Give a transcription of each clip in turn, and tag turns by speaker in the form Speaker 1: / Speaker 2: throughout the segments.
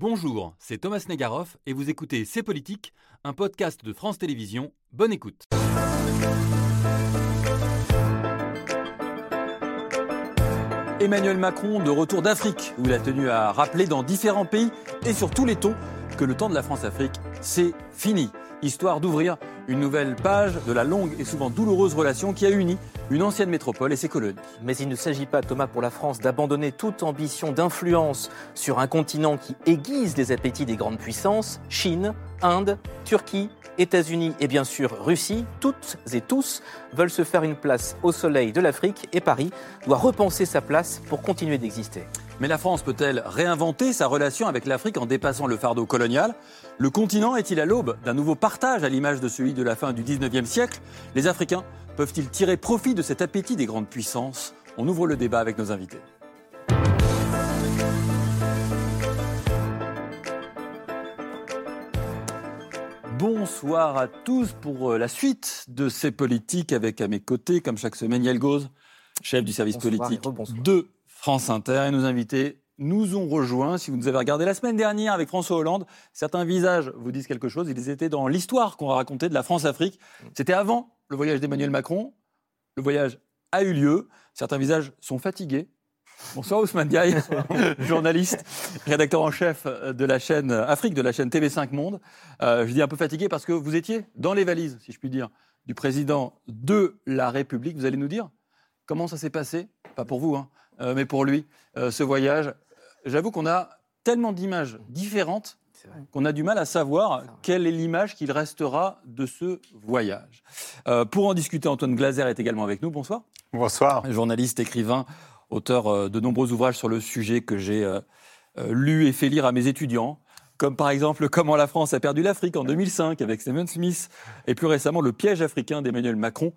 Speaker 1: Bonjour, c'est Thomas Negaroff et vous écoutez C'est Politique, un podcast de France Télévisions. Bonne écoute. Emmanuel Macron de retour d'Afrique, où il a tenu à rappeler dans différents pays et sur tous les tons que le temps de la France-Afrique, c'est fini. Histoire d'ouvrir une nouvelle page de la longue et souvent douloureuse relation qui a uni une ancienne métropole et ses colonies.
Speaker 2: Mais il ne s'agit pas, Thomas, pour la France d'abandonner toute ambition d'influence sur un continent qui aiguise les appétits des grandes puissances, Chine, Inde, Turquie, États-Unis et bien sûr Russie, toutes et tous veulent se faire une place au soleil de l'Afrique et Paris doit repenser sa place pour continuer d'exister.
Speaker 1: Mais la France peut-elle réinventer sa relation avec l'Afrique en dépassant le fardeau colonial? Le continent est-il à l'aube d'un nouveau partage à l'image de celui de la fin du 19e siècle? Les Africains peuvent-ils tirer profit de cet appétit des grandes puissances? On ouvre le débat avec nos invités. Bonsoir à tous pour euh, la suite de ces politiques avec à mes côtés, comme chaque semaine, Yael Gauze, chef du service
Speaker 2: Bonsoir
Speaker 1: politique de France Inter. Et nos invités nous ont rejoints. Si vous nous avez regardé la semaine dernière avec François Hollande, certains visages vous disent quelque chose. Ils étaient dans l'histoire qu'on a racontée de la France-Afrique. C'était avant le voyage d'Emmanuel Macron. Le voyage a eu lieu. Certains visages sont fatigués. Bonsoir Ousmane Diaye, journaliste, rédacteur en chef de la chaîne Afrique, de la chaîne TV5 Monde. Euh, je dis un peu fatigué parce que vous étiez dans les valises, si je puis dire, du président de la République. Vous allez nous dire comment ça s'est passé Pas pour vous, hein, euh, mais pour lui, euh, ce voyage. J'avoue qu'on a tellement d'images différentes. Qu'on a du mal à savoir quelle est l'image qu'il restera de ce voyage. Euh, pour en discuter, Antoine Glaser est également avec nous. Bonsoir
Speaker 3: Bonsoir.
Speaker 1: journaliste, écrivain, auteur euh, de nombreux ouvrages sur le sujet que j'ai euh, euh, lu et fait lire à mes étudiants, comme par exemple Comment la France a perdu l'Afrique en 2005 avec Stephen Smith, et plus récemment Le piège africain d'Emmanuel Macron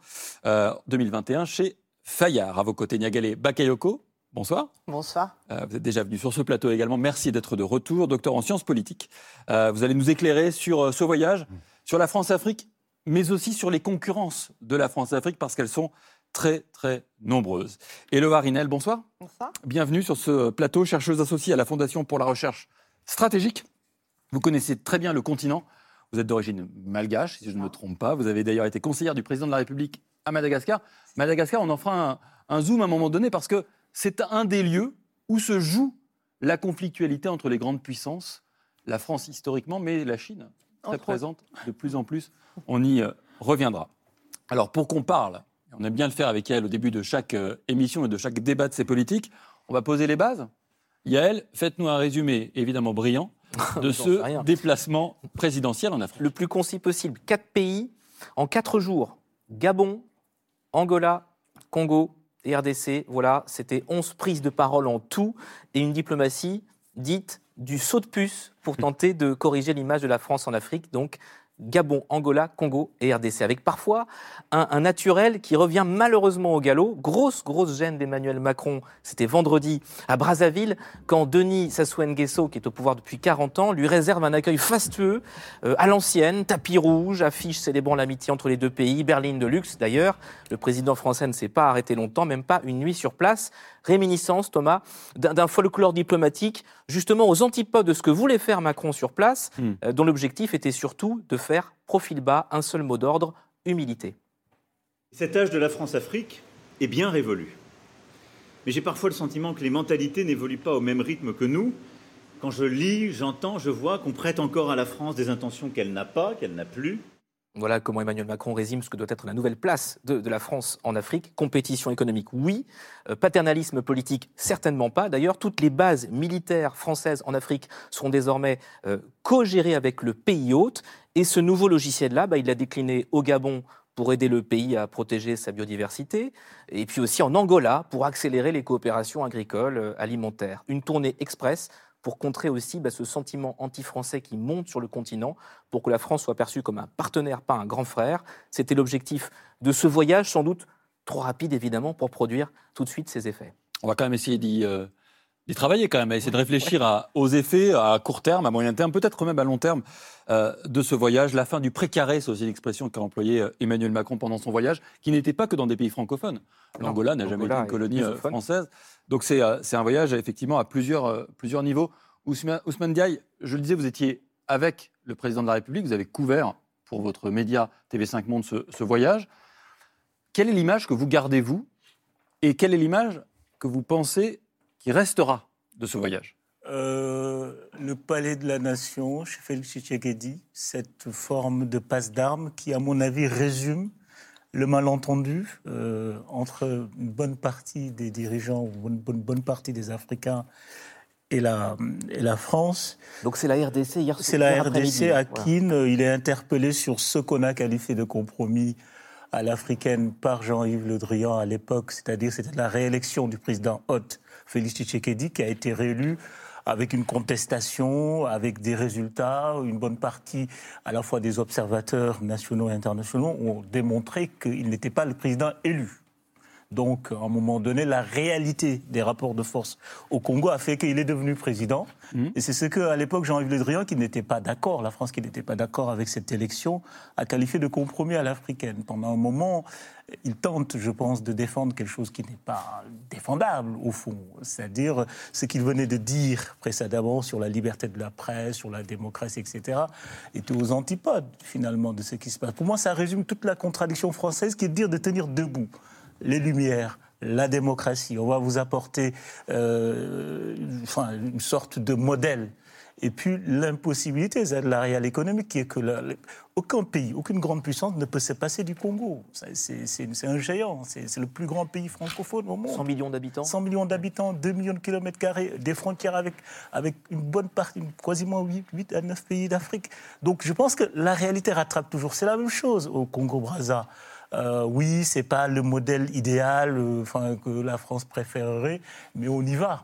Speaker 1: euh, 2021 chez Fayard. À vos côtés, Niagale Bakayoko. Bonsoir.
Speaker 4: Bonsoir.
Speaker 1: Euh, vous êtes déjà venu sur ce plateau également. Merci d'être de retour, docteur en sciences politiques. Euh, vous allez nous éclairer sur euh, ce voyage, sur la France-Afrique, mais aussi sur les concurrences de la France-Afrique, parce qu'elles sont très, très nombreuses. Et le Harinel, bonsoir.
Speaker 4: Bonsoir.
Speaker 1: Bienvenue sur ce plateau, chercheuse associée à la Fondation pour la recherche stratégique. Vous connaissez très bien le continent. Vous êtes d'origine malgache, si je ne me trompe pas. Vous avez d'ailleurs été conseillère du président de la République à Madagascar. Madagascar, on en fera un, un zoom à un moment donné parce que c'est un des lieux où se joue la conflictualité entre les grandes puissances, la France historiquement, mais la Chine, très
Speaker 4: Entre
Speaker 1: présente de plus en plus. On y euh, reviendra. Alors, pour qu'on parle, on aime bien le faire avec elle au début de chaque euh, émission et de chaque débat de ces politiques, on va poser les bases. Yael, faites-nous un résumé évidemment brillant de ce déplacement présidentiel en Afrique.
Speaker 2: Le plus concis possible. Quatre pays en quatre jours. Gabon, Angola, Congo RDC. Voilà, c'était 11 prises de parole en tout et une diplomatie dite du saut de puce pour tenter de corriger l'image de la France en Afrique. Donc, Gabon, Angola, Congo et RDC, avec parfois un, un naturel qui revient malheureusement au galop. Grosse, grosse gêne d'Emmanuel Macron, c'était vendredi à Brazzaville, quand Denis Sassou Nguesso, qui est au pouvoir depuis 40 ans, lui réserve un accueil fastueux euh, à l'ancienne, tapis rouge, affiche célébrant l'amitié entre les deux pays, berline de luxe d'ailleurs. Le président français ne s'est pas arrêté longtemps, même pas une nuit sur place. Réminiscence, Thomas, d'un d'un folklore diplomatique, justement aux antipodes de ce que voulait faire Macron sur place,
Speaker 1: Hmm.
Speaker 2: euh, dont l'objectif était surtout de faire profil bas, un seul mot d'ordre, humilité.
Speaker 5: Cet âge de la France-Afrique est bien révolu. Mais j'ai parfois le sentiment que les mentalités n'évoluent pas au même rythme que nous. Quand je lis, j'entends, je vois qu'on prête encore à la France des intentions qu'elle n'a pas, qu'elle n'a plus.
Speaker 2: Voilà comment Emmanuel Macron résume ce que doit être la nouvelle place de, de la France en Afrique. Compétition économique, oui. Euh, paternalisme politique, certainement pas. D'ailleurs, toutes les bases militaires françaises en Afrique seront désormais euh, co-gérées avec le pays hôte. Et ce nouveau logiciel-là, bah, il l'a décliné au Gabon pour aider le pays à protéger sa biodiversité, et puis aussi en Angola pour accélérer les coopérations agricoles, euh, alimentaires. Une tournée express pour contrer aussi bah, ce sentiment anti-français qui monte sur le continent, pour que la France soit perçue comme un partenaire, pas un grand frère. C'était l'objectif de ce voyage, sans doute trop rapide évidemment, pour produire tout de suite ses effets.
Speaker 1: On va quand même essayer d'y euh, d'y travailler quand même, à essayer de réfléchir à- aux effets à court terme, à moyen terme, peut-être même à long terme euh, de ce voyage. La fin du précaré, c'est aussi l'expression qu'a employée euh, Emmanuel Macron pendant son voyage, qui n'était pas que dans des pays francophones. L'Angola n'a jamais été une colonie euh, française. Donc c'est euh, un voyage effectivement à plusieurs, euh, plusieurs niveaux. Ousmane, Ousmane Diaye, je le disais, vous étiez avec le président de la République, vous avez couvert pour votre média TV5 Monde ce, ce voyage. Quelle est l'image que vous gardez, vous? Et quelle est l'image que vous pensez qui restera de ce voyage
Speaker 3: Euh, le palais de la nation, chez Félix Tshisekedi, cette forme de passe d'armes qui, à mon avis, résume le malentendu euh, entre une bonne partie des dirigeants ou une bonne, bonne partie des Africains et la, et la France.
Speaker 2: Donc c'est la RDC hier
Speaker 3: C'est la RDC à
Speaker 2: voilà.
Speaker 3: Il est interpellé sur ce qu'on a qualifié de compromis à l'africaine par Jean-Yves Le Drian à l'époque, c'est-à-dire c'était la réélection du président Hott, Félix Tshisekedi, qui a été réélu avec une contestation, avec des résultats. Une bonne partie, à la fois des observateurs nationaux et internationaux, ont démontré qu'il n'était pas le président élu. Donc, à un moment donné, la réalité des rapports de force au Congo a fait qu'il est devenu président. Et c'est ce que, à l'époque, Jean-Yves Le Drian, qui n'était pas d'accord, la France qui n'était pas d'accord avec cette élection, a qualifié de compromis à l'africaine. Pendant un moment, il tente, je pense, de défendre quelque chose qui n'est pas défendable, au fond. C'est-à-dire ce qu'il venait de dire précédemment sur la liberté de la presse, sur la démocratie, etc., était aux antipodes, finalement, de ce qui se passe. Pour moi, ça résume toute la contradiction française qui est de dire de tenir debout les Lumières, la démocratie. On va vous apporter euh, enfin, une sorte de modèle. Et puis l'impossibilité, c'est la réelle économique, qui est que la- aucun pays, aucune grande puissance ne peut se passer du Congo. C'est un géant, c'est c'est le plus grand pays francophone au monde.
Speaker 2: 100 millions d'habitants
Speaker 3: 100 millions d'habitants, 2 millions de kilomètres carrés, des frontières avec, avec une bonne partie, quasiment 8, 8 à 9 pays d'Afrique. Donc je pense que la réalité rattrape toujours. C'est la même chose au Congo-Brazza. Euh, oui, c'est pas le modèle idéal euh, enfin, que la France préférerait, mais on y va.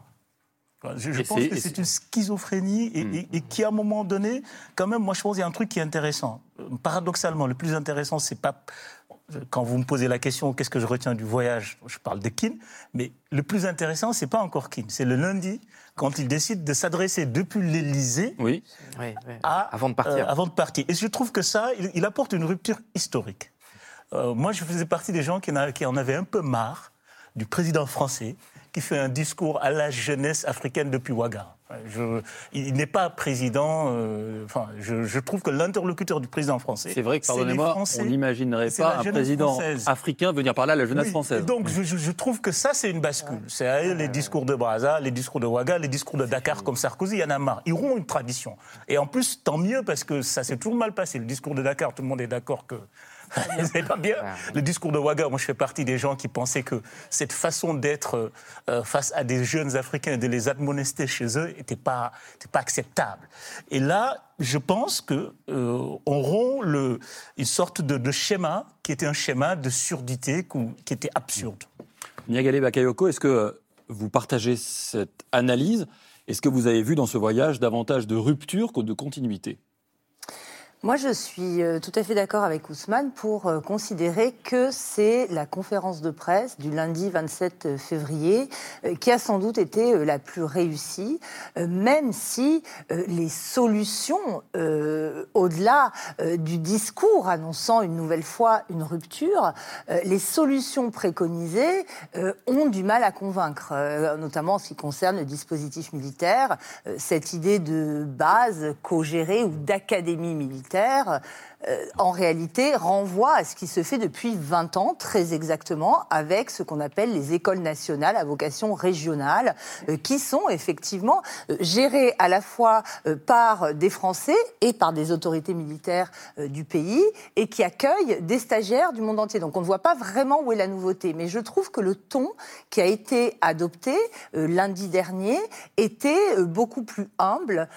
Speaker 3: Enfin, Je, pense que c'est une schizophrénie et, et- et qui, à un moment donné, quand même, moi je pense qu'il y a un truc qui est intéressant. Paradoxalement, le plus intéressant, c'est pas quand vous me posez la question, qu'est-ce que je retiens du voyage Je parle de Kin, mais le plus intéressant, c'est pas encore Kin, c'est le lundi quand il décide de s'adresser depuis l'Élysée
Speaker 1: Oui.
Speaker 2: Ouais, ouais.
Speaker 3: à,
Speaker 2: Avant de partir.
Speaker 3: euh, avant de partir. Et je trouve que ça, il, il apporte une rupture historique. Euh, moi, je faisais partie des gens qui en, a- qui en avaient un peu marre du président français qui fait un discours à la jeunesse africaine depuis Ouaga. Je- il n'est pas président. euh, enfin, je, je trouve que l'interlocuteur du président français.
Speaker 1: C'est vrai que,
Speaker 3: les
Speaker 1: pardonnez-moi,
Speaker 3: Français.
Speaker 1: on n'imaginerait pas un président
Speaker 3: française.
Speaker 1: africain venir parler à la jeunesse
Speaker 3: Oui,
Speaker 1: française.
Speaker 3: et donc, je, je- je trouve que ça, c'est une bascule. C'est les discours de Brazza, les discours de Ouaga, les discours de Dakar comme Sarkozy, il y en a marre. Ils auront une tradition. Et en plus, tant mieux, parce que ça s'est toujours mal passé. Le discours de Dakar, tout le monde est d'accord que c'est pas bien. Le discours de Ouaga, moi, je fais partie des gens qui pensaient que cette façon d'être euh, face à des jeunes Africains et de les admonester chez eux n'était pas, était pas acceptable. Et là, je pense que euh, on rompt le, une sorte de, de schéma qui était un schéma de surdité qui était absurde.
Speaker 1: Niagale Bakayoko, est-ce que euh, vous partagez cette analyse? Est-ce que vous avez vu dans ce voyage davantage de rupture que de continuité?
Speaker 4: Moi, je suis euh, tout à fait d'accord avec Ousmane pour euh, considérer que c'est la conférence de presse du lundi 27 février euh, qui a sans doute été la plus réussie, même si les solutions, au-delà du discours annonçant une nouvelle fois une rupture, les solutions préconisées ont du mal à convaincre, notamment en ce qui concerne le dispositif militaire, cette idée de base co-gérée ou d'académie militaire militaire euh, en réalité, renvoie à ce qui se fait depuis 20 ans, très exactement, avec ce qu'on appelle les écoles nationales à vocation régionale, euh, qui sont effectivement euh, gérées à la fois par des Français et par des autorités militaires du pays, et qui accueillent des stagiaires du monde entier. Donc on ne voit pas vraiment où est la nouveauté. Mais je trouve que le ton qui a été adopté lundi dernier était beaucoup plus humble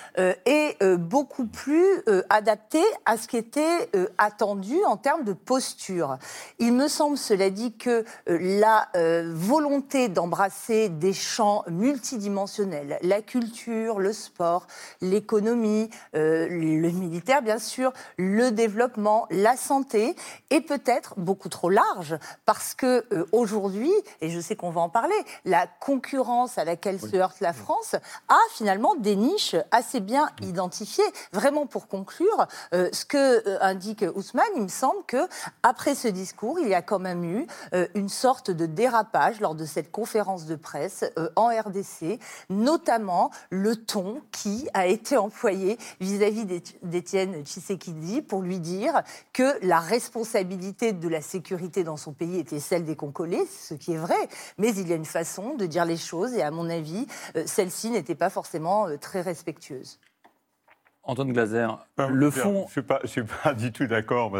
Speaker 4: et beaucoup plus adapté à ce qui était euh, attendu en termes de posture. Il me semble, cela dit, que euh, la euh, volonté d'embrasser des champs multidimensionnels, la culture, le sport, l'économie, le militaire, bien sûr, le développement, la santé, est peut-être beaucoup trop large parce que aujourd'hui, et je sais qu'on va en parler, la concurrence à laquelle se heurte la France a finalement des niches assez bien identifiées. Vraiment, pour conclure, Euh, ce que euh, indique Ousmane, il me semble que après ce discours, il y a quand même eu euh, une sorte de dérapage lors de cette conférence de presse euh, en RDC, notamment le ton qui a été employé vis-à-vis d'Ét- d'Étienne Tshisekedi pour lui dire que la responsabilité de la sécurité dans son pays était celle des Congolais, ce qui est vrai, mais il y a une façon de dire les choses et à mon avis, euh, celle-ci n'était pas forcément très respectueuse.
Speaker 1: Antoine Glaser,
Speaker 6: Non,
Speaker 1: le fond.
Speaker 6: Je ne suis, pas- je suis pas du tout d'accord.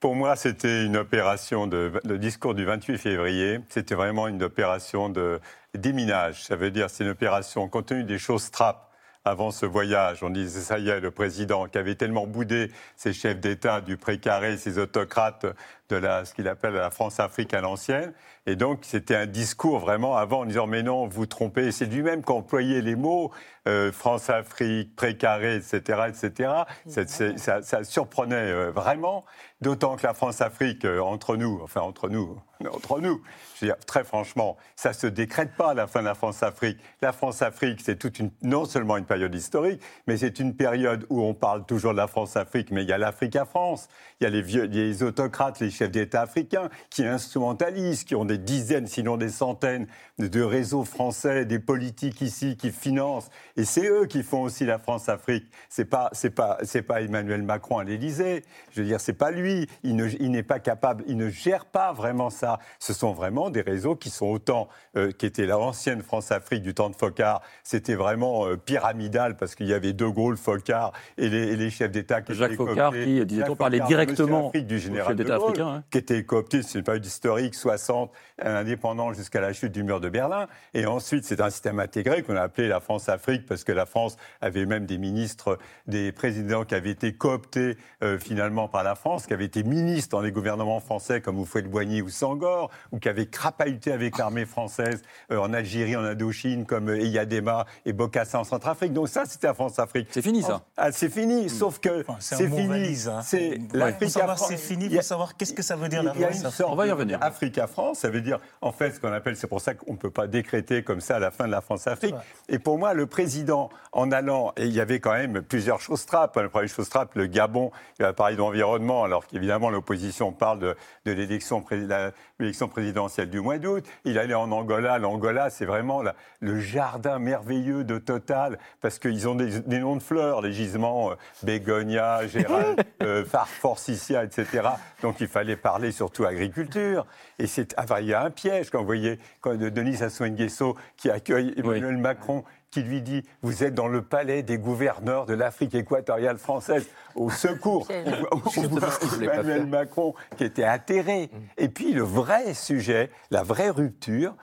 Speaker 6: Pour moi, c'était une opération de. Le discours du 28 février, c'était vraiment une opération de déminage. Ça veut dire, c'est une opération, compte tenu des choses trappes avant ce voyage, on disait, ça y est, le président qui avait tellement boudé ses chefs d'État du précaré, ses autocrates de la, ce qu'il appelle la France-Afrique à l'ancienne. Et donc, c'était un discours vraiment avant en disant, mais non, vous trompez. C'est lui-même qui employait les mots euh, France-Afrique, précaré, etc., etc. Ça, c'est- ça- ça surprenait euh, vraiment, d'autant que la France-Afrique, euh, entre nous, enfin entre nous, entre nous, je veux dire, très franchement, ça se décrète pas la fin de la France-Afrique. La France-Afrique, c'est toute une, non seulement une période historique, mais c'est une période où on parle toujours de la France-Afrique, mais il y a l'Afrique à France, il y a les, vieux, les autocrates, les chefs d'État africains qui instrumentalisent, qui ont des dizaines, sinon des centaines de réseaux français, des politiques ici qui financent, et c'est eux qui font aussi la France-Afrique. C'est pas, c'est pas, c'est pas Emmanuel Macron à l'Élysée. Je veux dire, c'est pas lui. Il ne, il n'est pas capable, il ne gère pas vraiment ça. Ce sont vraiment des réseaux qui sont autant, euh, qui étaient l'ancienne France-Afrique du temps de Focard. C'était vraiment euh, pyramidal parce qu'il y avait De Gaulle, Focard et les, et les chefs d'État qui
Speaker 1: Jacques
Speaker 6: étaient cooptés.
Speaker 1: qui, disait-on,
Speaker 6: Jacques
Speaker 1: parlait directement
Speaker 6: du
Speaker 1: au
Speaker 6: général
Speaker 1: chef d'État
Speaker 6: de Gaulle,
Speaker 1: africain, hein.
Speaker 6: qui était coopté, c'est une période historique, 60, indépendant jusqu'à la chute du mur de Berlin. Et ensuite, c'est un système intégré qu'on a appelé la France-Afrique, parce que la France avait même des ministres, des présidents qui avaient été cooptés euh, finalement par la France, qui avaient été ministres dans les gouvernements français, comme Houphouët-Boigny ou Sangor, ou qui avaient crapahuté avec l'armée française euh, en Algérie, en Indochine, comme euh, Eyadema et Bokassa en Centrafrique. Donc ça, c'était la France-Afrique.
Speaker 1: C'est fini, ça.
Speaker 6: Ah, c'est fini, sauf que
Speaker 3: Enfin, c'est
Speaker 6: fini.
Speaker 3: hein.
Speaker 6: C'est
Speaker 3: Ouais.
Speaker 6: l'Afrique
Speaker 3: c'est fini,
Speaker 6: Il
Speaker 3: faut savoir qu'est-ce que ça veut dire la
Speaker 6: il y a
Speaker 3: France.
Speaker 6: une sorte
Speaker 1: On va y revenir.
Speaker 6: Afrique à France, ça veut dire, en fait, ce qu'on appelle, c'est pour ça qu'on ne peut pas décréter comme ça à la fin de la France-Afrique. Et pour moi, le président, en allant, et il y avait quand même plusieurs choses trappes. hein. Le premier chose trappe, le Gabon, il a parlé d'environnement, alors qu'évidemment, l'opposition parle de, de l'élection présidentielle du mois d'août. Il allait en Angola. L'Angola, c'est vraiment la- le jardin merveilleux de Total, parce qu'ils ont des, des noms de fleurs, les gisements euh, Bégonia, Gérald, euh, etc. Donc il fallait parler surtout agriculture. Et c'est, enfin, il y a un piège quand vous voyez quand de- Denis Sassou Nguesso qui accueille Emmanuel Macron qui lui dit Vous êtes dans le palais des gouverneurs de l'Afrique équatoriale française, au secours.
Speaker 2: Voulais pas
Speaker 6: Emmanuel. Macron qui était atterré. Et puis le vrai sujet, la vraie rupture,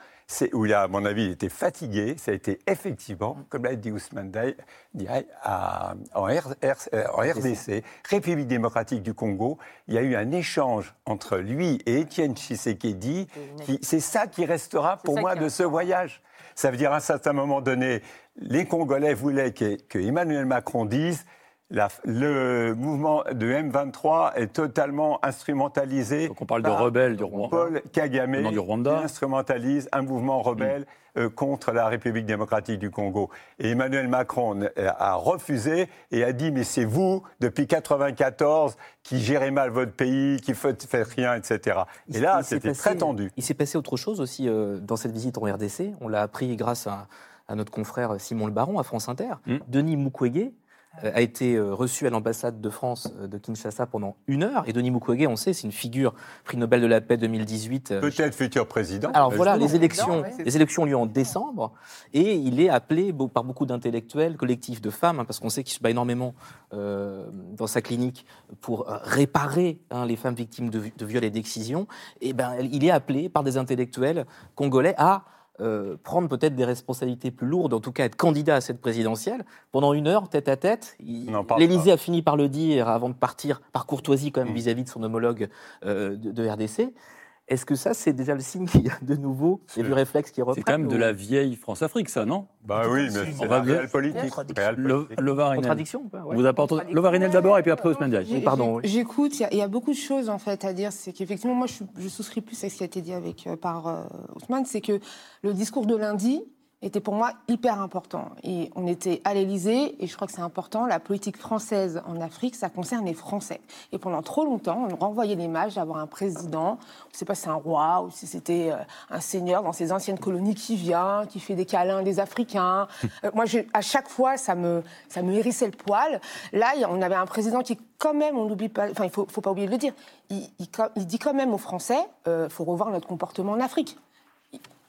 Speaker 6: où il a, à mon avis, il était fatigué. Ça a été effectivement, comme l'a dit Ousmane Diaye, en, R- R- en RDC, République démocratique du Congo, il y a eu un échange entre lui et Étienne Tshisekedi. C'est ça qui restera pour moi de ce voyage. Ça veut dire à un certain moment donné, les Congolais voulaient que, que Emmanuel Macron dise la- le mouvement de M23 est totalement instrumentalisé.
Speaker 1: Donc on parle de rebelles du Rwanda.
Speaker 6: Paul Kagame
Speaker 1: Venant du Rwanda.
Speaker 6: qui instrumentalise un mouvement rebelle euh, contre la République démocratique du Congo. Et Emmanuel Macron euh, a refusé et a dit mais c'est vous depuis 94 qui gérez mal votre pays, qui faites, faites rien, etc. Et là c'était très tendu.
Speaker 2: Il s'est passé autre chose aussi euh, dans cette visite en RDC. On l'a appris grâce à, à notre confrère Simon Le Baron à France Inter.
Speaker 1: Mm.
Speaker 2: Denis Mukwege a été euh, reçu à l'ambassade de France euh, de Kinshasa pendant une heure. Et Denis Mukwege, on sait, c'est une figure prix Nobel de la paix 2018. euh,
Speaker 6: Peut-être futur président.
Speaker 2: alors
Speaker 6: Euh,
Speaker 2: voilà, les élections,
Speaker 4: ouais.
Speaker 2: les élections ont lieu en décembre et il est appelé par beaucoup d'intellectuels, collectifs de femmes, hein, parce qu'on sait qu'il se bat énormément euh, dans sa clinique pour euh, réparer hein, les femmes victimes de, vi- de viols et d'excision. Et ben, il est appelé par des intellectuels congolais à euh, prendre peut-être des responsabilités plus lourdes, en tout cas être candidat à cette présidentielle. Pendant une heure, tête à tête, l'Élysée a fini par le dire avant de partir, par courtoisie quand même
Speaker 6: Mm.
Speaker 2: vis-à-vis de son homologue euh, de, de RDC. Est-ce que ça, c'est déjà le signe qu'il y a de nouveau des vieux réflexes qui reprennent
Speaker 1: C'est quand même de la vieille France-Afrique, ça, non?
Speaker 6: Bah oui, mais c'est la réelle politique.
Speaker 1: Le.
Speaker 2: Contradiction ou pas Ouais.
Speaker 1: Vous apportez Lovarinel d'abord et puis après Ousmane Diaye.
Speaker 2: Pardon,
Speaker 7: J'écoute, il y a- il y, a beaucoup de choses en fait à dire. C'est qu'effectivement, moi, je, je souscris plus à ce qui a été dit avec, euh, par euh, Ousmane, c'est que le discours de lundi était pour moi hyper important. Et on était à l'Élysée, et je crois que c'est important, la politique française en Afrique, ça concerne les Français. Et pendant trop longtemps, on renvoyait l'image d'avoir un président, je ne sais pas si c'est un roi ou si c'était euh, un seigneur dans ses anciennes colonies qui vient, qui fait des câlins des Africains. Euh, moi, je- à chaque fois, ça me, ça me hérissait le poil. Là, on avait un président qui, quand même, on n'oublie pas, enfin, il ne faut, faut pas oublier de le dire, il, il- il dit quand même aux Français, il faut revoir notre comportement en Afrique.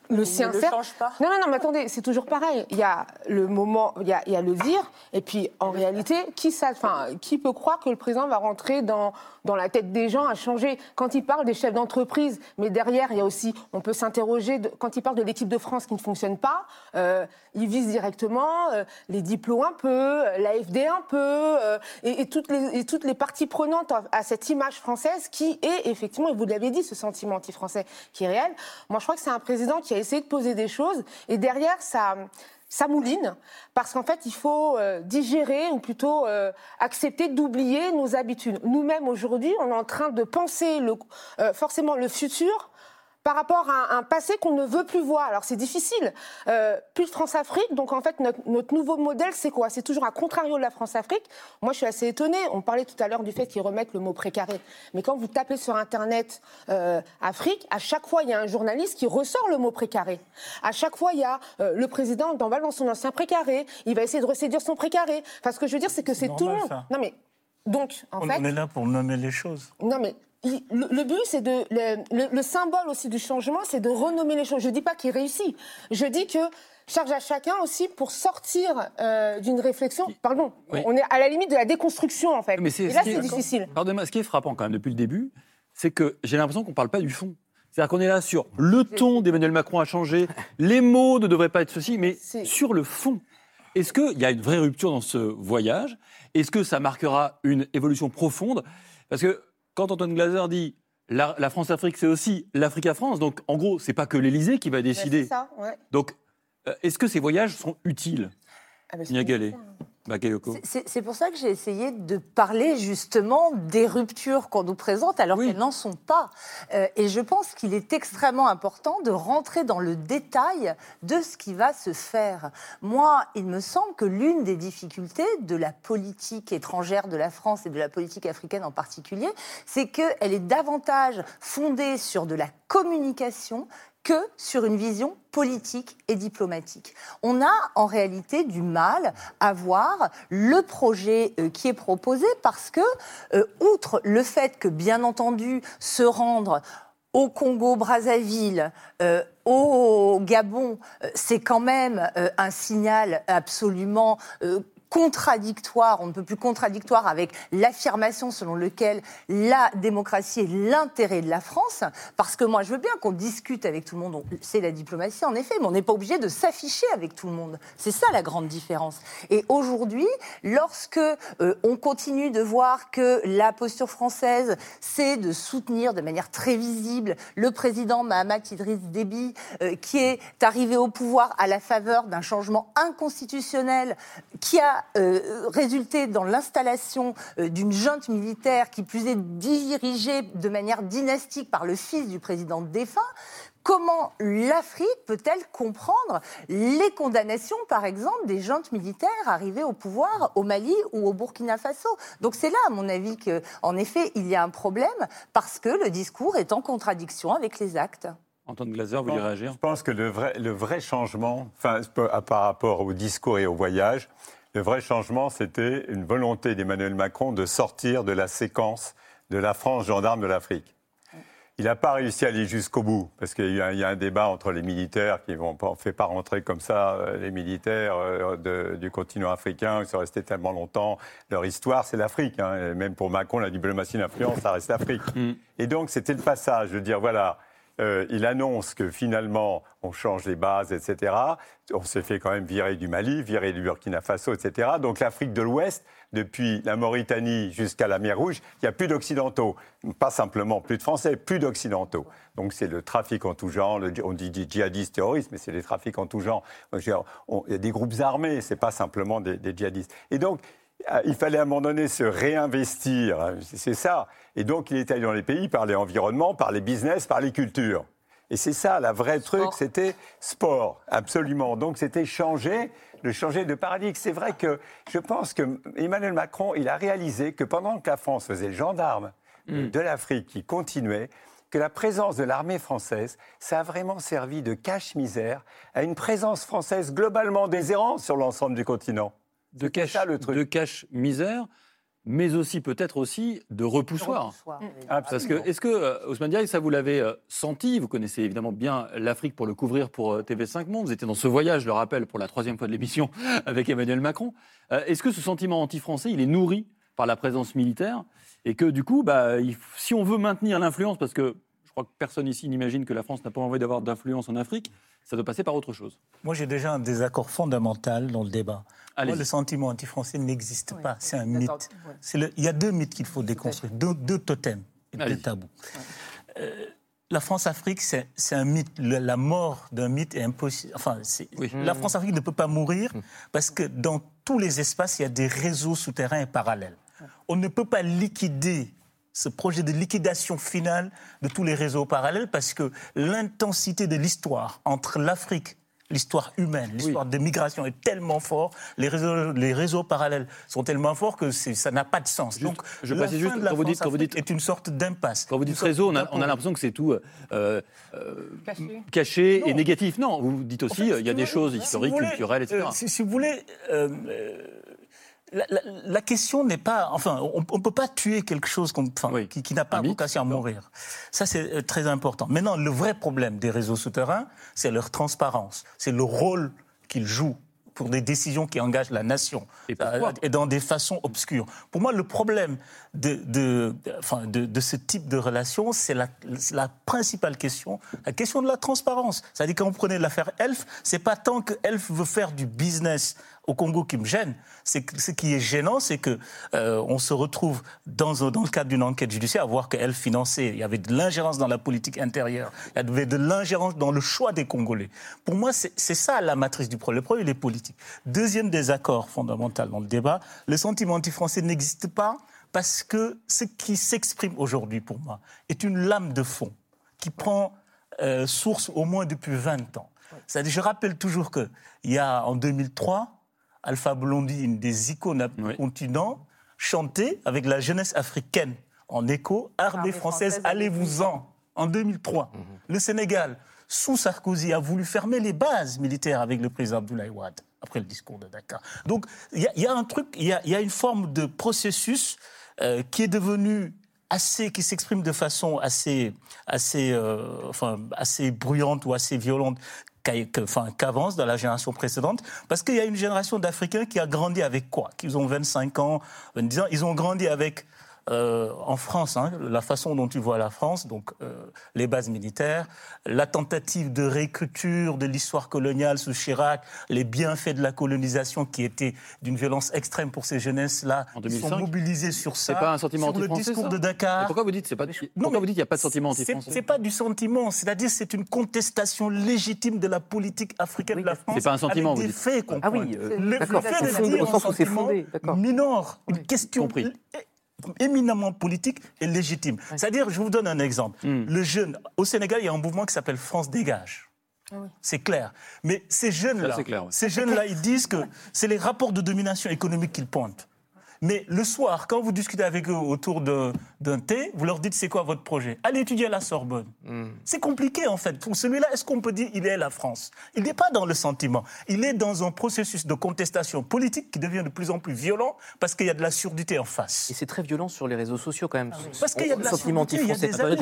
Speaker 7: Le sien,
Speaker 4: ne le
Speaker 7: certes.
Speaker 4: change pas.
Speaker 7: Non, non, non, mais attendez, c'est toujours pareil. Il y a le moment, il y a, il y a le dire, et puis en réalité, qui, ça, enfin, qui peut croire que le président va rentrer dans, dans la tête des gens à changer? Quand il parle des chefs d'entreprise, mais derrière, il y a aussi, on peut s'interroger, quand il parle de l'équipe de France qui ne fonctionne pas, euh, il vise directement euh, les diplômes un peu, euh, l'AFD un peu, euh, et, et toutes les, et toutes les parties prenantes à, à cette image française qui est effectivement, et vous l'avez dit, ce sentiment anti-français qui est réel. Moi, je crois que c'est un président qui a essayé de poser des choses, et derrière, ça ça mouline, parce qu'en fait, il faut euh, digérer, ou plutôt euh, accepter d'oublier nos habitudes. Nous-mêmes, aujourd'hui, on est en train de penser euh, forcément le futur par rapport à un, un passé qu'on ne veut plus voir. Alors c'est difficile. Euh, plus France-Afrique, donc en fait notre, notre nouveau modèle c'est quoi? C'est toujours à contrario de la France-Afrique. Moi je suis assez étonnée. On parlait tout à l'heure du fait qu'ils remettent le mot précaré. Mais quand vous tapez sur Internet euh, Afrique, à chaque fois il y a un journaliste qui ressort le mot précaré. À chaque fois il y a euh, le président d'emballe dans son ancien précaré. Il va essayer de reséduire son précaré. Enfin ce que je veux dire c'est que c'est tout le monde.
Speaker 3: ça.
Speaker 7: Non mais donc en
Speaker 3: On
Speaker 7: fait
Speaker 3: on est là pour nommer les choses.
Speaker 7: non, mais le, le but, c'est de. Le, le- le symbole aussi du changement, c'est de renommer les choses. Je ne dis pas qu'il réussit. Je dis que charge à chacun aussi pour sortir euh, d'une réflexion. Pardon,
Speaker 1: Oui.
Speaker 7: on est à la limite de la déconstruction, en fait.
Speaker 1: Mais
Speaker 7: Et
Speaker 1: ce
Speaker 7: là, c'est difficile.
Speaker 1: Pardonnez-moi, ce qui est frappant quand même depuis le début, c'est que j'ai l'impression qu'on ne parle pas du fond. C'est-à-dire qu'on est là sur le ton d'Emmanuel Macron a changé, les mots ne devraient pas être ceci, mais sur le fond. Est-ce qu'il y a une vraie rupture dans ce voyage? Est-ce que ça marquera une évolution profonde? Parce que quand Antoine Glaser dit la, la France-Afrique, c'est aussi l'Afrique-France, donc en gros, c'est pas que l'Élysée qui va décider.
Speaker 7: c'est ça, ouais.
Speaker 1: Donc, euh, est-ce que ces voyages sont utiles
Speaker 7: Ah,
Speaker 1: Niagalé?
Speaker 4: C'est- pour ça que j'ai essayé de parler justement des ruptures qu'on nous présente alors
Speaker 1: Oui.
Speaker 4: qu'elles n'en sont pas. Euh, et je pense qu'il est extrêmement important de rentrer dans le détail de ce qui va se faire. Moi, il me semble que l'une des difficultés de la politique étrangère de la France et de la politique africaine en particulier, c'est qu'elle est davantage fondée sur de la communication que sur une vision politique et diplomatique. On a en réalité du mal à voir le projet euh, qui est proposé parce que, euh, outre le fait que, bien entendu, se rendre au Congo-Brazzaville, euh, au Gabon, c'est quand même un signal absolument contradictoire, on ne peut plus contradictoire avec l'affirmation selon laquelle la démocratie est l'intérêt de la France, parce que moi je veux bien qu'on discute avec tout le monde, On- c'est la diplomatie en effet, mais on n'est pas obligé de s'afficher avec tout le monde. C'est ça la grande différence. Et aujourd'hui, lorsque euh, on continue de voir que la posture française, c'est de soutenir de manière très visible le président Mahamat Idriss Déby, euh, qui est arrivé au pouvoir à la faveur d'un changement inconstitutionnel qui a euh, résulté dans l'installation euh, d'une junte militaire qui plus est dirigée de manière dynastique par le fils du président défunt. Comment l'Afrique peut-elle comprendre les condamnations, par exemple, des juntes militaires arrivées au pouvoir au Mali ou au Burkina Faso? Donc c'est là, à mon avis, qu'en effet, il y a un problème parce que le discours est en contradiction avec les actes.
Speaker 1: Antoine Glaser, vous voulez réagir?
Speaker 6: Je pense que le vrai, le vrai changement, enfin, par rapport au discours et au voyage, le vrai changement, c'était une volonté d'Emmanuel Macron de sortir de la séquence de la France gendarme de l'Afrique. Il n'a pas réussi à aller jusqu'au bout, parce qu'il y, a- il y a un débat entre les militaires qui vont pas, on fait pas rentrer comme ça euh, les militaires euh, de- du continent africain, ils sont restés tellement longtemps. Leur histoire, c'est l'Afrique. hein. Même pour Macron, la diplomatie d'influence, ça reste l'Afrique. Et donc, c'était le passage de dire, voilà, euh, il annonce que finalement, on change les bases, etc. On s'est fait quand même virer du Mali, virer du Burkina Faso, etc. Donc l'Afrique de l'Ouest, depuis la Mauritanie jusqu'à la mer Rouge, il n'y a plus d'Occidentaux. Pas simplement plus de Français, plus d'Occidentaux. Donc c'est le trafic en tout genre, on dit djihadistes, terroristes, mais c'est les trafics en tout genre. Il y a des groupes armés, c'est pas simplement des, des djihadistes. Et donc, il fallait à un moment donné se réinvestir, hein, c'est ça. Et donc, il est allé dans les pays par les environnements, par les business, par les cultures. Et c'est ça, la vraie truc, c'était sport, absolument. Donc c'était changer, de changer de paradigme. C'est vrai que je pense que Emmanuel Macron, il a réalisé que pendant que la France faisait le gendarme euh, de l'Afrique, qui continuait, que la présence de l'armée française, ça a vraiment servi de cache-misère à une présence française globalement déshérente sur l'ensemble du continent.
Speaker 1: De
Speaker 6: ça, le truc.
Speaker 1: de cache misère, mais aussi peut-être aussi de repoussoir.
Speaker 4: Repoussoir, oui.
Speaker 1: Parce que, est-ce que, euh, Ousmane Diaye, ça vous l'avez euh, senti? Vous connaissez évidemment bien l'Afrique pour le couvrir pour euh, TV5 Monde. Vous étiez dans ce voyage, je le rappelle, pour la troisième fois de l'émission avec Emmanuel Macron. Est-ce que ce sentiment anti-français, il est nourri par la présence militaire? Et que du coup, bah, il si on veut maintenir l'influence, parce que crois que personne ici n'imagine que la France n'a pas envie d'avoir d'influence en Afrique, ça doit passer par autre chose.
Speaker 3: Moi, j'ai déjà un désaccord fondamental dans le débat. Moi, le sentiment anti-français n'existe
Speaker 4: Oui,
Speaker 3: pas. C'est un mythe.
Speaker 7: ouais.
Speaker 3: Le- Il y a deux mythes qu'il faut déconstruire, deux, deux totems et deux tabous. Euh, la France-Afrique, c'est un mythe. Le- la mort d'un mythe est impossible. Enfin,
Speaker 1: Oui.
Speaker 3: la France-Afrique ne peut pas mourir parce que dans tous les espaces, il y a des réseaux souterrains et parallèles. On ne peut pas liquider ce projet de liquidation finale de tous les réseaux parallèles parce que l'intensité de l'histoire entre l'Afrique, l'histoire humaine, l'histoire des migrations est tellement fort, les réseaux, les réseaux parallèles sont tellement forts que ça n'a pas de sens.
Speaker 1: Juste,
Speaker 3: Donc,
Speaker 1: je
Speaker 3: la fin
Speaker 1: juste,
Speaker 3: de la
Speaker 1: quand vous dites- quand vous dites-
Speaker 3: est une sorte d'impasse.
Speaker 1: Quand vous dites réseau, on a, on a
Speaker 3: d'appareil.
Speaker 1: l'impression que c'est tout euh, euh,
Speaker 7: Caché.
Speaker 1: caché et négatif. Non, vous dites aussi,
Speaker 3: En fait,
Speaker 1: euh, il y a des choses
Speaker 3: si
Speaker 1: historiques,
Speaker 3: voulez,
Speaker 1: culturelles, etc.
Speaker 3: euh, si, si vous voulez, euh, euh, la, la- la question n'est pas. Enfin, on ne peut pas tuer quelque chose qu'on- enfin,
Speaker 1: Oui.
Speaker 3: qui, qui n'a pas vocation à mourir. Ça, c'est euh, très important. Maintenant, le vrai problème des réseaux souterrains, c'est leur transparence, c'est le rôle qu'ils jouent pour des décisions qui engagent la nation
Speaker 1: Et
Speaker 3: Euh, et dans des façons obscures. Pour moi, le problème de, de, de- enfin, de, de ce type de relation, c'est la, la principale question, la question de la transparence. C'est-à-dire quand vous prenez l'affaire Elf, c'est pas tant que Elf veut faire du business au Congo qui me gêne. C'est ce qui est gênant, c'est que euh, on se retrouve dans, dans le cadre d'une enquête judiciaire à voir que Elf finançait, il y avait de l'ingérence dans la politique intérieure, il y avait de l'ingérence dans le choix des Congolais. Pour moi, c'est ça la matrice du problème. Le premier, il est politique. Deuxième désaccord fondamental dans le débat, le sentiment anti-français n'existe pas parce que ce qui s'exprime aujourd'hui pour moi est une lame de fond qui prend euh, source au moins depuis 20 ans. C'est-à-dire, je rappelle toujours qu'il y a en 2003, Alpha Blondy, une des icônes du
Speaker 1: Oui.
Speaker 3: continent, chantait avec la jeunesse africaine en écho Armée
Speaker 4: Armée
Speaker 3: française,
Speaker 4: française,
Speaker 3: allez-vous-en en 2003. Le Sénégal, sous Sarkozy, a voulu fermer les bases militaires avec le président Abdoulaye Wade après le discours de Dakar. Donc il y, a- il y a un truc, il y a, il y a une forme de processus euh, qui est devenu assez, qui s'exprime de façon assez, assez, euh, enfin, assez bruyante ou assez violente qu'avance dans la génération précédente, parce qu'il y a une génération d'Africains qui a grandi avec quoi? Qu'ils ont 25 ans, 20 ans, ils ont grandi avec euh, en France, hein, la façon dont tu vois la France, donc euh, les bases militaires, la tentative de réécriture de l'histoire coloniale sous Chirac, les bienfaits de la colonisation qui étaient d'une violence extrême pour ces jeunesses-là,
Speaker 1: En
Speaker 3: qui sont
Speaker 1: 2005.
Speaker 3: mobilisés sur ça.
Speaker 1: C'est pas un sentiment
Speaker 3: sur le discours
Speaker 1: ça
Speaker 3: de Dakar.
Speaker 1: Et pourquoi vous dites c'est pas
Speaker 3: Non,
Speaker 1: pourquoi
Speaker 3: mais
Speaker 1: vous dites qu'il n'y a pas de sentiment anti-français
Speaker 3: C'est pas du sentiment, c'est-à-dire c'est une contestation légitime de la politique africaine
Speaker 2: Oui,
Speaker 3: de la France.
Speaker 1: c'est pas un sentiment,
Speaker 3: avec
Speaker 1: vous
Speaker 3: des
Speaker 1: dites.
Speaker 3: faits qu'on
Speaker 2: Ah oui, euh,
Speaker 3: le,
Speaker 2: d'accord,
Speaker 3: le fait de
Speaker 2: fondé,
Speaker 3: dire
Speaker 2: au
Speaker 3: un
Speaker 2: sens où c'est
Speaker 3: sentiment
Speaker 2: fondé,
Speaker 3: minore une question
Speaker 1: Compris.
Speaker 3: Éminemment politique et légitime. C'est-à-dire, je vous donne un exemple.
Speaker 1: Hmm.
Speaker 3: Le jeune, au Sénégal, il y a un mouvement qui s'appelle France Dégage. C'est clair. Mais ces jeunes-là,
Speaker 1: ouais.
Speaker 3: ces jeunes-là, ils disent que c'est les rapports de domination économique qu'ils pointent. Mais le soir, quand vous discutez avec eux autour d'un thé, vous leur dites c'est quoi votre projet? Allez étudier à la Sorbonne. C'est compliqué en fait. Pour celui-là, est-ce qu'on peut dire il est la France? Il n'est pas dans le sentiment. Il est dans un processus de contestation politique qui devient de plus en plus violent parce qu'il y a de la surdité en face.
Speaker 2: Et c'est très violent sur les réseaux sociaux quand même.
Speaker 3: Parce qu'il y a de la
Speaker 2: sentiment
Speaker 3: surdité, il y a des années.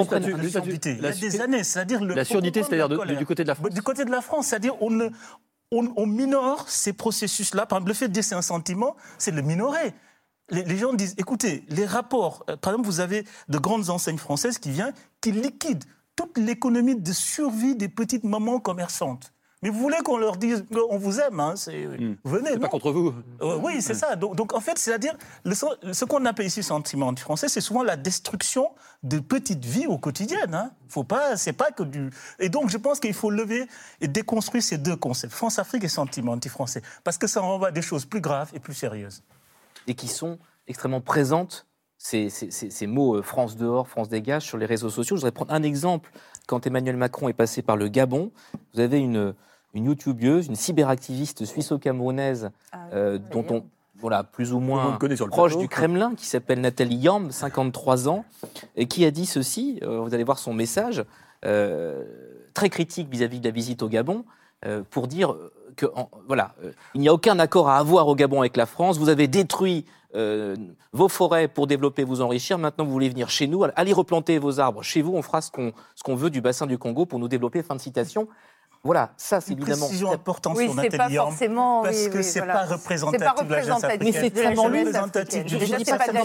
Speaker 3: Il y a des années, c'est-à-dire le
Speaker 1: La surdité, c'est-à-dire du côté de la. France.
Speaker 3: Du côté de la France, c'est-à-dire on, ne- on, on minore ces processus-là. Par exemple, le fait de dire c'est un sentiment, c'est de le minorer. Les, les gens disent, écoutez, les rapports, euh, par exemple, vous avez de grandes enseignes françaises qui viennent, qui liquident toute l'économie de survie des petites mamans commerçantes. Mais vous voulez qu'on leur dise, on vous aime, hein, c'est, venez.
Speaker 1: C'est pas contre vous.
Speaker 3: Euh, oui, c'est ça. Donc, donc, en fait, c'est-à-dire, ce qu'on appelle ici sentiment anti-français, c'est souvent la destruction de petites vies au quotidien. Hein. Faut pas, c'est pas que du. Et donc, je pense qu'il faut lever et déconstruire ces deux concepts, France-Afrique et sentiment anti-français, parce que ça renvoie à des choses plus graves et plus sérieuses.
Speaker 2: Et qui sont extrêmement présentes, ces, ces- ces- ces mots euh, France dehors, France dégage, sur les réseaux sociaux. Je voudrais prendre un exemple quand Emmanuel Macron est passé par le Gabon, vous avez une, une YouTubeuse, une cyberactiviste suisse-camerounaise,
Speaker 4: Ah
Speaker 2: euh, dont on, voilà, plus ou moins
Speaker 1: sur le
Speaker 2: proche
Speaker 1: plateau.
Speaker 2: du Kremlin, qui s'appelle Nathalie Yamb, 53 ans, et qui a dit ceci, euh, vous allez voir son message, euh, très critique vis-à-vis de la visite au Gabon, euh, pour dire voilà, euh, il n'y a aucun accord à avoir au Gabon avec la France, vous avez détruit euh, vos forêts pour développer, vous enrichir, maintenant vous voulez venir chez nous, allez replanter vos arbres chez vous, on fera ce qu'on veut du bassin du Congo pour nous développer, fin de citation. Voilà, ça c'est
Speaker 3: Une
Speaker 2: évidemment...
Speaker 3: précision importante
Speaker 4: Oui,
Speaker 3: sur
Speaker 4: pas
Speaker 3: Nathalie Yamb,
Speaker 4: forcément.
Speaker 3: parce
Speaker 4: oui,
Speaker 3: que
Speaker 4: oui,
Speaker 3: c'est
Speaker 4: voilà.
Speaker 3: pas
Speaker 4: C'est pas
Speaker 3: représentatif de la jeunesse africaine.
Speaker 2: Mais c'est extrêmement
Speaker 3: représentatif. Je
Speaker 4: Déjà,
Speaker 3: dis
Speaker 4: c'est
Speaker 3: pas
Speaker 4: pas de la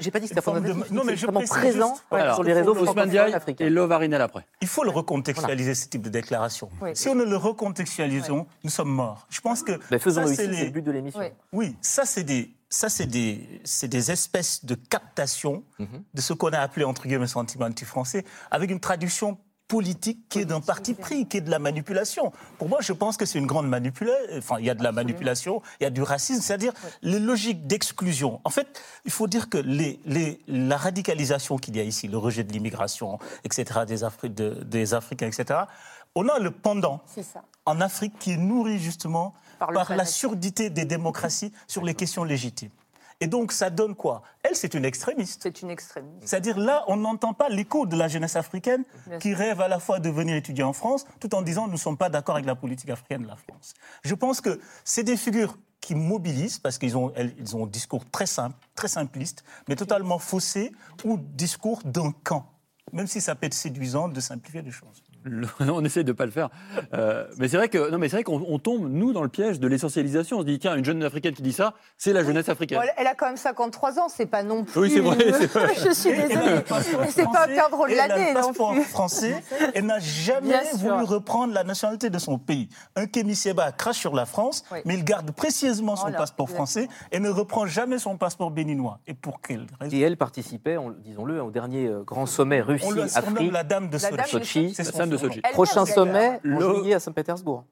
Speaker 2: J'ai pas dit que c'était
Speaker 3: non, mais
Speaker 2: c'est
Speaker 3: je
Speaker 2: présent sur les réseaux
Speaker 1: Ousmane
Speaker 2: francophones
Speaker 1: Diaye
Speaker 2: africains.
Speaker 1: et Lovarinel après.
Speaker 3: Il faut le recontextualiser, ce type de déclaration. Si on ne le recontextualisons, nous sommes morts. Je pense que
Speaker 2: Ben,
Speaker 3: ça,
Speaker 2: faisons-le
Speaker 3: c'est
Speaker 2: ici, c'est
Speaker 3: les-
Speaker 2: le but de l'émission.
Speaker 4: Oui.
Speaker 3: Ça c'est des, ça c'est des, c'est des espèces de captation
Speaker 2: Mhm.
Speaker 3: de ce qu'on a appelé entre guillemets sentiment anti-français, avec une traduction politique qui est d'un parti pris, qui est de la manipulation. Pour moi, je pense que c'est une grande manipulation. Enfin, il y a de la manipulation, il y a du racisme, c'est-à-dire les logiques d'exclusion. En fait, il faut dire que les, les, la radicalisation qu'il y a ici, le rejet de l'immigration, etc., des, Afri- de- des Africains, etc., on a le pendant
Speaker 7: ça.
Speaker 3: en Afrique qui est nourri justement
Speaker 4: Par
Speaker 3: la surdité des démocraties sur les questions légitimes. Et donc ça donne quoi? Elle, c'est une extrémiste.
Speaker 4: C'est une extrémiste.
Speaker 3: C'est-à-dire là, on n'entend pas l'écho de la jeunesse africaine
Speaker 4: Bien
Speaker 3: qui rêve à la fois de venir étudier en France, tout en disant nous ne sommes pas d'accord avec la politique africaine de la France. Je pense que c'est des figures qui mobilisent parce qu'ils ont, ils ont un discours très simple, très simpliste, mais totalement faussé, ou discours d'un camp. Même si ça peut être séduisant de simplifier les choses.
Speaker 1: On essaie de pas le faire. Euh, mais c'est vrai que non, mais c'est vrai qu'on on tombe nous dans le piège de l'essentialisation. On se dit tiens, une jeune africaine qui dit ça, c'est la jeunesse africaine.
Speaker 4: Bon, elle- a quand même 53 ans, c'est pas non plus.
Speaker 1: Oui, c'est vrai, c'est vrai.
Speaker 4: Je suis désolée. Mais c'est pas perdre de
Speaker 3: Et elle a
Speaker 4: l'année
Speaker 3: passeport
Speaker 4: plus.
Speaker 3: français. Elle n'a jamais voulu reprendre la nationalité de son pays. Un Kémy Seba crache sur la France,
Speaker 4: Oui.
Speaker 3: mais il garde précieusement son
Speaker 4: Voilà,
Speaker 3: passeport
Speaker 4: exactement.
Speaker 3: français et ne reprend jamais son passeport béninois. Et pour quelle raison?
Speaker 2: Et elle participait, on- disons-le, au dernier euh, grand sommet
Speaker 3: On
Speaker 2: Russie-Afrique,
Speaker 3: la dame de
Speaker 4: La dame de
Speaker 3: Sochi.
Speaker 1: De. Sochi.
Speaker 2: Prochain sommet en
Speaker 1: Le-
Speaker 2: juillet à Saint-Pétersbourg.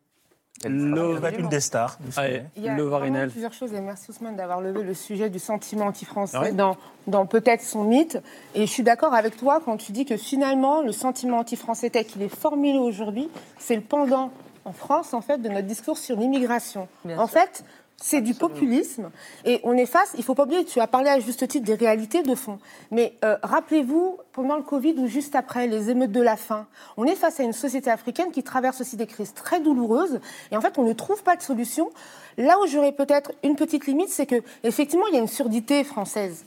Speaker 1: Lo-
Speaker 3: Elle va être une des stars.
Speaker 1: Allez.
Speaker 7: Il y a
Speaker 1: Le Varinel.
Speaker 7: plusieurs choses et merci Ousmane d'avoir levé le sujet du sentiment anti-français
Speaker 1: ouais
Speaker 7: dans, dans peut-être son mythe. Et je suis d'accord avec toi quand tu dis que finalement le sentiment anti-français tel qu'il est formulé aujourd'hui, c'est le pendant en France en fait de notre discours sur l'immigration. En
Speaker 4: sûr.
Speaker 7: fait, c'est du populisme et on est face, il faut pas oublier, tu as parlé à juste titre des réalités de fond. Mais euh, rappelez-vous, pendant le Covid ou juste après, les émeutes de la faim, on est face à une société africaine qui traverse aussi des crises très douloureuses et en fait, on ne trouve pas de solution. Là où j'aurais peut-être une petite limite, c'est que effectivement, il y a une surdité française.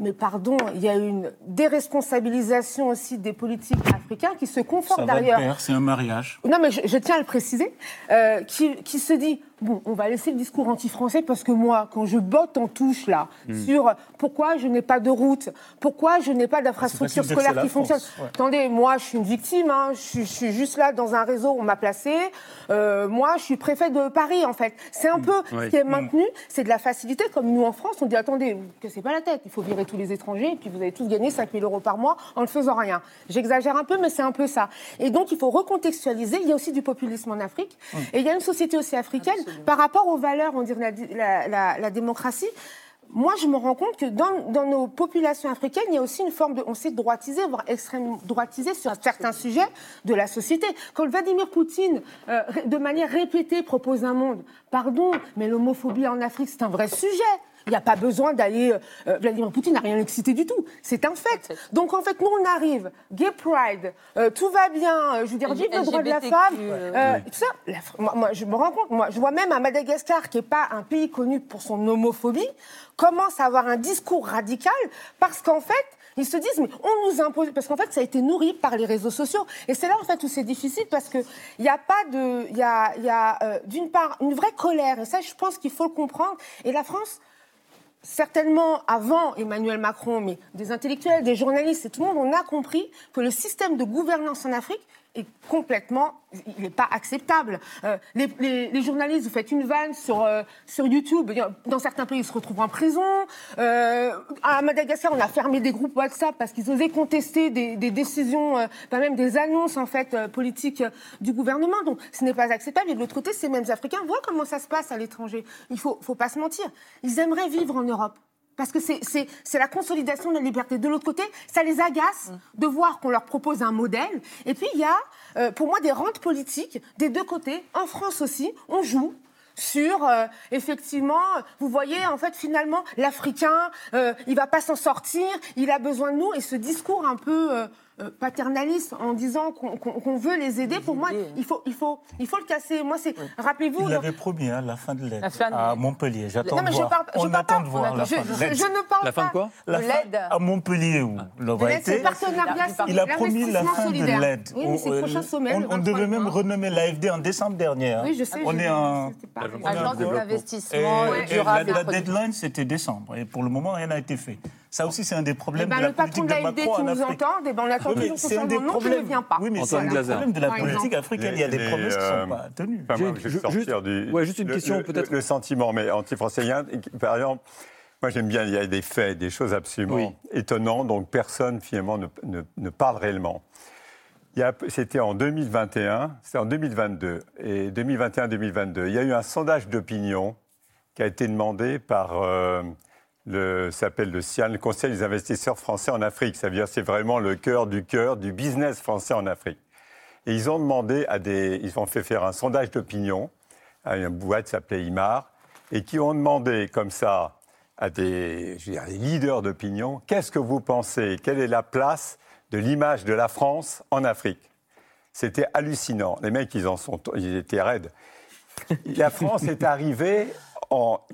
Speaker 7: Mais pardon, il y a une déresponsabilisation aussi des politiques africains qui se
Speaker 3: Ça
Speaker 7: confortent derrière
Speaker 3: c'est un mariage.
Speaker 7: non, mais je, je tiens à le préciser, euh, qui, qui se dit bon, on va laisser le discours anti-français parce que moi, quand je botte en touche là
Speaker 3: Hmm.
Speaker 7: sur pourquoi je n'ai pas de route, pourquoi je n'ai pas d'infrastructure
Speaker 3: que
Speaker 7: scolaire
Speaker 3: c'est
Speaker 7: qui fonctionne.
Speaker 3: ouais.
Speaker 7: Attendez, moi, je suis une victime, hein, je, suis- je suis juste là dans un réseau, on m'a placé. Euh, moi, je suis préfet de Paris, en fait. C'est
Speaker 3: Hmm.
Speaker 7: un peu
Speaker 1: Ouais.
Speaker 7: ce qui est maintenu, c'est de la facilité, comme nous en France, on dit attendez, vous cassez pas la tête, il faut virer tous les étrangers, et puis vous allez tous gagner 5 000 euros par mois en ne faisant rien. J'exagère un peu, mais c'est un peu ça. Et donc, il faut recontextualiser. Il y a aussi du populisme en Afrique, et il y a une société aussi africaine par rapport aux valeurs, on dirait, la, la- la- la démocratie. Moi, je me rends compte que dans, dans nos populations africaines, il y a aussi une forme de, on s'est droitisé, voire extrême droitisé sur certains sujets de la société. Quand Vladimir Poutine, euh, de manière répétée, propose un monde, pardon, mais l'homophobie en Afrique, c'est un vrai sujet. Il n'y a pas besoin d'aller. euh, Vladimir Poutine n'a rien excité du tout. C'est un fait. Donc en fait, nous on arrive, Gay Pride, euh, tout va bien. euh, je veux dire, vive le droit de la femme.
Speaker 4: euh,
Speaker 7: euh, tout ça. La moi, moi, je me rends compte. Moi, je vois même à Madagascar, qui n'est pas un pays connu pour son homophobie, commence à avoir un discours radical parce qu'en fait. Ils se disent, mais on nous impose, parce qu'en fait, ça a été nourri par les réseaux sociaux. Et c'est là, en fait, où c'est difficile, parce qu'il n'y a pas de. Il y a, il y a euh, d'une part, une vraie colère. Et ça, je pense qu'il faut le comprendre. Et la France, certainement avant Emmanuel Macron, mais des intellectuels, des journalistes et tout le monde, on a compris que le système de gouvernance en Afrique est complètement, il n'est pas acceptable. Euh, les, journalistes, vous faites une vanne sur, euh, sur YouTube, dans certains pays, ils se retrouvent en prison. Euh, à Madagascar, on a fermé des groupes WhatsApp parce qu'ils osaient contester des, décisions, pas même des annonces en fait politiques du gouvernement. Donc, ce n'est pas acceptable. Et de l'autre côté, ces mêmes Africains voient comment ça se passe à l'étranger. Il faut, faut pas se mentir. Ils aimeraient vivre en Europe. Parce que c'est- la consolidation de la liberté. De l'autre côté, ça les agace de voir qu'on leur propose un modèle. Et puis, il y a, euh, pour moi, des rentes politiques des deux côtés. En France aussi, on joue sur, euh, effectivement, vous voyez, en fait, finalement, l'Africain, euh, il va pas s'en sortir, il a besoin de nous. Et ce discours un peu euh, euh, paternaliste en disant qu'on qu'on- qu'on veut les aider, pour moi, il faut, il, faut, il faut le casser. Moi, c'est, rappelez-vous...
Speaker 3: Il l'avait promis, hein, la fin de l'aide
Speaker 4: La de
Speaker 3: à. Montpellier. J'attends de voir.
Speaker 7: parle, je
Speaker 3: On
Speaker 7: parle
Speaker 3: attend
Speaker 7: pas.
Speaker 3: de voir la
Speaker 7: je,
Speaker 3: fin de
Speaker 7: je-
Speaker 3: l'aide.
Speaker 7: je ne parle
Speaker 1: La fin de
Speaker 7: pas.
Speaker 1: quoi
Speaker 3: La
Speaker 4: de
Speaker 3: fin
Speaker 4: l'aide.
Speaker 3: à Montpellier où l'aura
Speaker 7: L'aide, c'est
Speaker 3: été. Il a promis la fin de l'aide.
Speaker 7: Oui, mais c'est le prochain sommet.
Speaker 3: on,
Speaker 7: le
Speaker 3: on
Speaker 7: 23
Speaker 3: devait même renommer l'AFD en décembre dernier. hein.
Speaker 7: Oui, je sais.
Speaker 3: On est en...
Speaker 4: Agence de
Speaker 1: développement.
Speaker 4: l'investissement durable
Speaker 3: la, deadline, c'était décembre. Et pour le moment, rien n'a été fait. Ça aussi, c'est un des
Speaker 7: Eh
Speaker 3: problèmes
Speaker 7: ben,
Speaker 3: de la
Speaker 7: le patron
Speaker 3: politique
Speaker 7: de
Speaker 3: de Macron en Afrique.
Speaker 7: entend, eh ben, on attend
Speaker 3: Oui,
Speaker 7: toujours son
Speaker 3: des
Speaker 7: nom qui ne
Speaker 3: problèmes.
Speaker 7: vient pas.
Speaker 3: Oui, mais c'est un problèmes de la politique africaine. Il y a des promesses qui ne
Speaker 6: euh,
Speaker 3: sont pas tenues.
Speaker 1: Juste une question, peut-être.
Speaker 6: Le, sentiment, mais anti-français. Par exemple, moi j'aime bien, il y a des faits, des choses absolument
Speaker 1: Oui.
Speaker 6: étonnantes, donc personne finalement ne, ne- ne parle réellement. Il y a- C'était en 2021, c'était en 2022, et 2021-2022. Il y a eu un sondage d'opinion qui a été demandé par euh, le s'appelle le CIAN, le Conseil des investisseurs français en Afrique. Ça veut dire c'est vraiment le cœur du cœur du business français en Afrique. Et ils ont demandé à des, ils ont fait faire un sondage d'opinion à une boîte qui s'appelait IMAR, et qui ont demandé comme ça à des, je veux dire, des leaders d'opinion, qu'est-ce que vous pensez? Quelle est la place de l'image de la France en Afrique? C'était hallucinant. Les mecs, ils en sont, ils étaient raides. La France est arrivée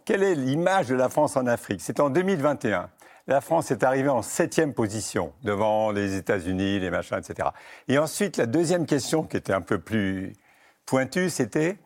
Speaker 6: Quelle est l'image de la France en Afrique? C'était en 2021. La France est arrivée en septième position devant les États-Unis, les machins, etc. Et ensuite, la deuxième question qui était un peu plus pointue, c'était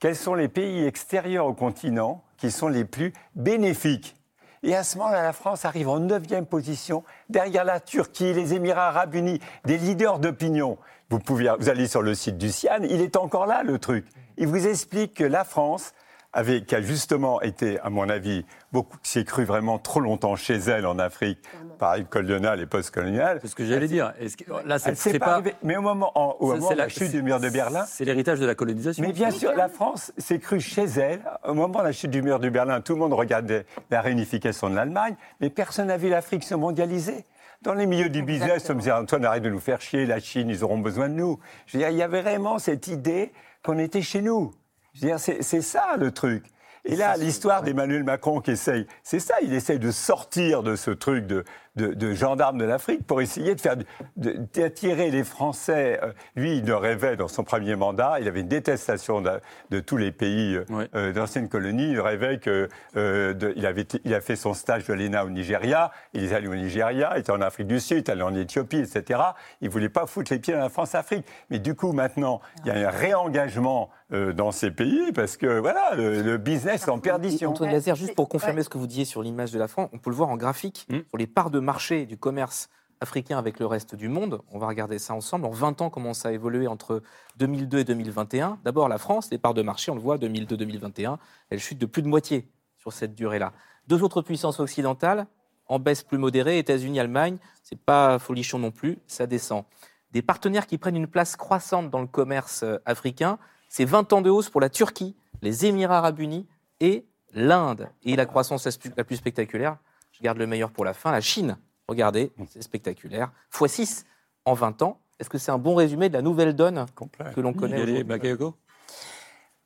Speaker 6: quels sont les pays extérieurs au continent qui sont les plus bénéfiques? Et à ce moment-là, la France arrive en neuvième position, derrière la Turquie, les Émirats arabes unis, des leaders d'opinion. Vous, pouvez, vous allez sur le site du CIAN, il est encore là, le truc. Il vous explique que la France, avait, qui a justement été, à mon avis, beaucoup, qui s'est cru vraiment trop longtemps chez elle en Afrique, par les coloniales et post-coloniales.
Speaker 1: C'est ce que j'allais dire. Est-ce que- là, c'est
Speaker 6: pas
Speaker 1: pas.
Speaker 6: Mais au moment, en- au moment
Speaker 1: c'est
Speaker 6: de la chute du mur de Berlin,
Speaker 1: C'est l'héritage de la colonisation.
Speaker 6: mais bien sûr, la France s'est crue chez elle. Au moment de la chute du mur de Berlin, tout le monde regardait la réunification de l'Allemagne, mais personne n'a vu l'Afrique se mondialiser. Dans les milieux du business, on me disait Antoine, arrête de nous faire chier, la Chine, ils auront besoin de nous. Je veux dire, il y avait vraiment cette idée qu'on était chez nous. Je veux dire, c'est c'est ça le truc. Et là, l'histoire d'Emmanuel Macron qui essaye, c'est ça, il essaye de sortir de ce truc de, de, de gendarme de l'Afrique pour essayer de faire, d'attirer les Français. Euh, Lui, il ne rêvait dans son premier mandat, il avait une détestation de, de tous les pays euh, euh, d'anciennes colonies. Il rêvait que, euh, de- il, avait, il a fait son stage de l'ENA au Nigeria, il est allé au Nigeria, il était en Afrique du Sud, il est allé en Éthiopie, etc. Il voulait pas foutre les pieds dans la France-Afrique. Mais du coup, maintenant, il y a un réengagement euh, dans ces pays parce que voilà, le, le business est en perdition.
Speaker 2: Antoine Lazer, juste pour confirmer
Speaker 4: ouais.
Speaker 2: ce que vous disiez sur l'image de la France, on peut le voir en graphique,
Speaker 1: Mm.
Speaker 2: sur les parts de marché du commerce africain avec le reste du monde. On va regarder ça ensemble. En 20 ans, comment ça a évolué entre 2002 et 2021 D'abord, la France, les parts de marché, on le voit, 2002-2021, elles chutent de plus de moitié sur cette durée-là. Deux autres puissances occidentales, en baisse plus modérée, États-Unis, Allemagne, c'est pas folichon non plus, ça descend. Des partenaires qui prennent une place croissante dans le commerce euh, africain, c'est 20 ans de hausse pour la Turquie, les Émirats arabes unis et l'Inde. Et la croissance la plus- la plus spectaculaire, je garde le meilleur pour la fin, la Chine. Regardez, c'est spectaculaire. x 6 en 20 ans. Est-ce que c'est un bon résumé de la nouvelle donne que l'on connaît
Speaker 1: Bakayoko?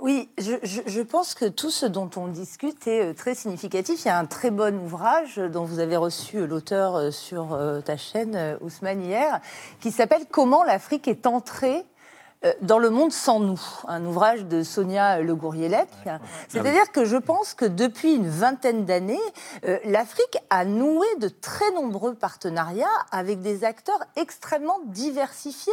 Speaker 4: Oui, je, je- je pense que tout ce dont on discute est euh, très significatif. Il y a un très bon ouvrage dont vous avez reçu euh, l'auteur euh, sur ta chaîne, Ousmane, hier, qui s'appelle Comment l'Afrique est entrée dans le monde sans nous, un ouvrage de Sonia Le Gourrielec. C'est-à-dire que je pense que depuis une vingtaine d'années, euh, l'Afrique a noué de très nombreux partenariats avec des acteurs extrêmement diversifiés.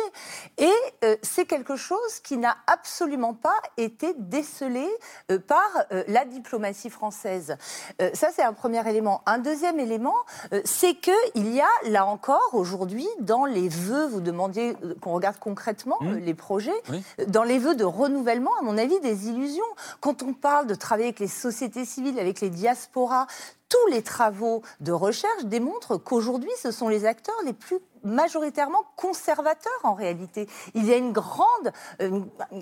Speaker 4: Et euh, c'est quelque chose qui n'a absolument pas été décelé euh, par euh, la diplomatie française. Euh, ça, c'est un premier élément. Un deuxième élément, euh, c'est qu'il y a, là encore, aujourd'hui, dans les vœux, vous demandiez euh, qu'on regarde concrètement
Speaker 1: Mmh.
Speaker 4: euh, les projets,
Speaker 1: Oui.
Speaker 4: dans les vœux de renouvellement, à mon avis, des illusions. Quand on parle de travailler avec les sociétés civiles, avec les diasporas, tous les travaux de recherche démontrent qu'aujourd'hui, ce sont les acteurs les plus majoritairement conservateurs en réalité. Il y a une grande euh,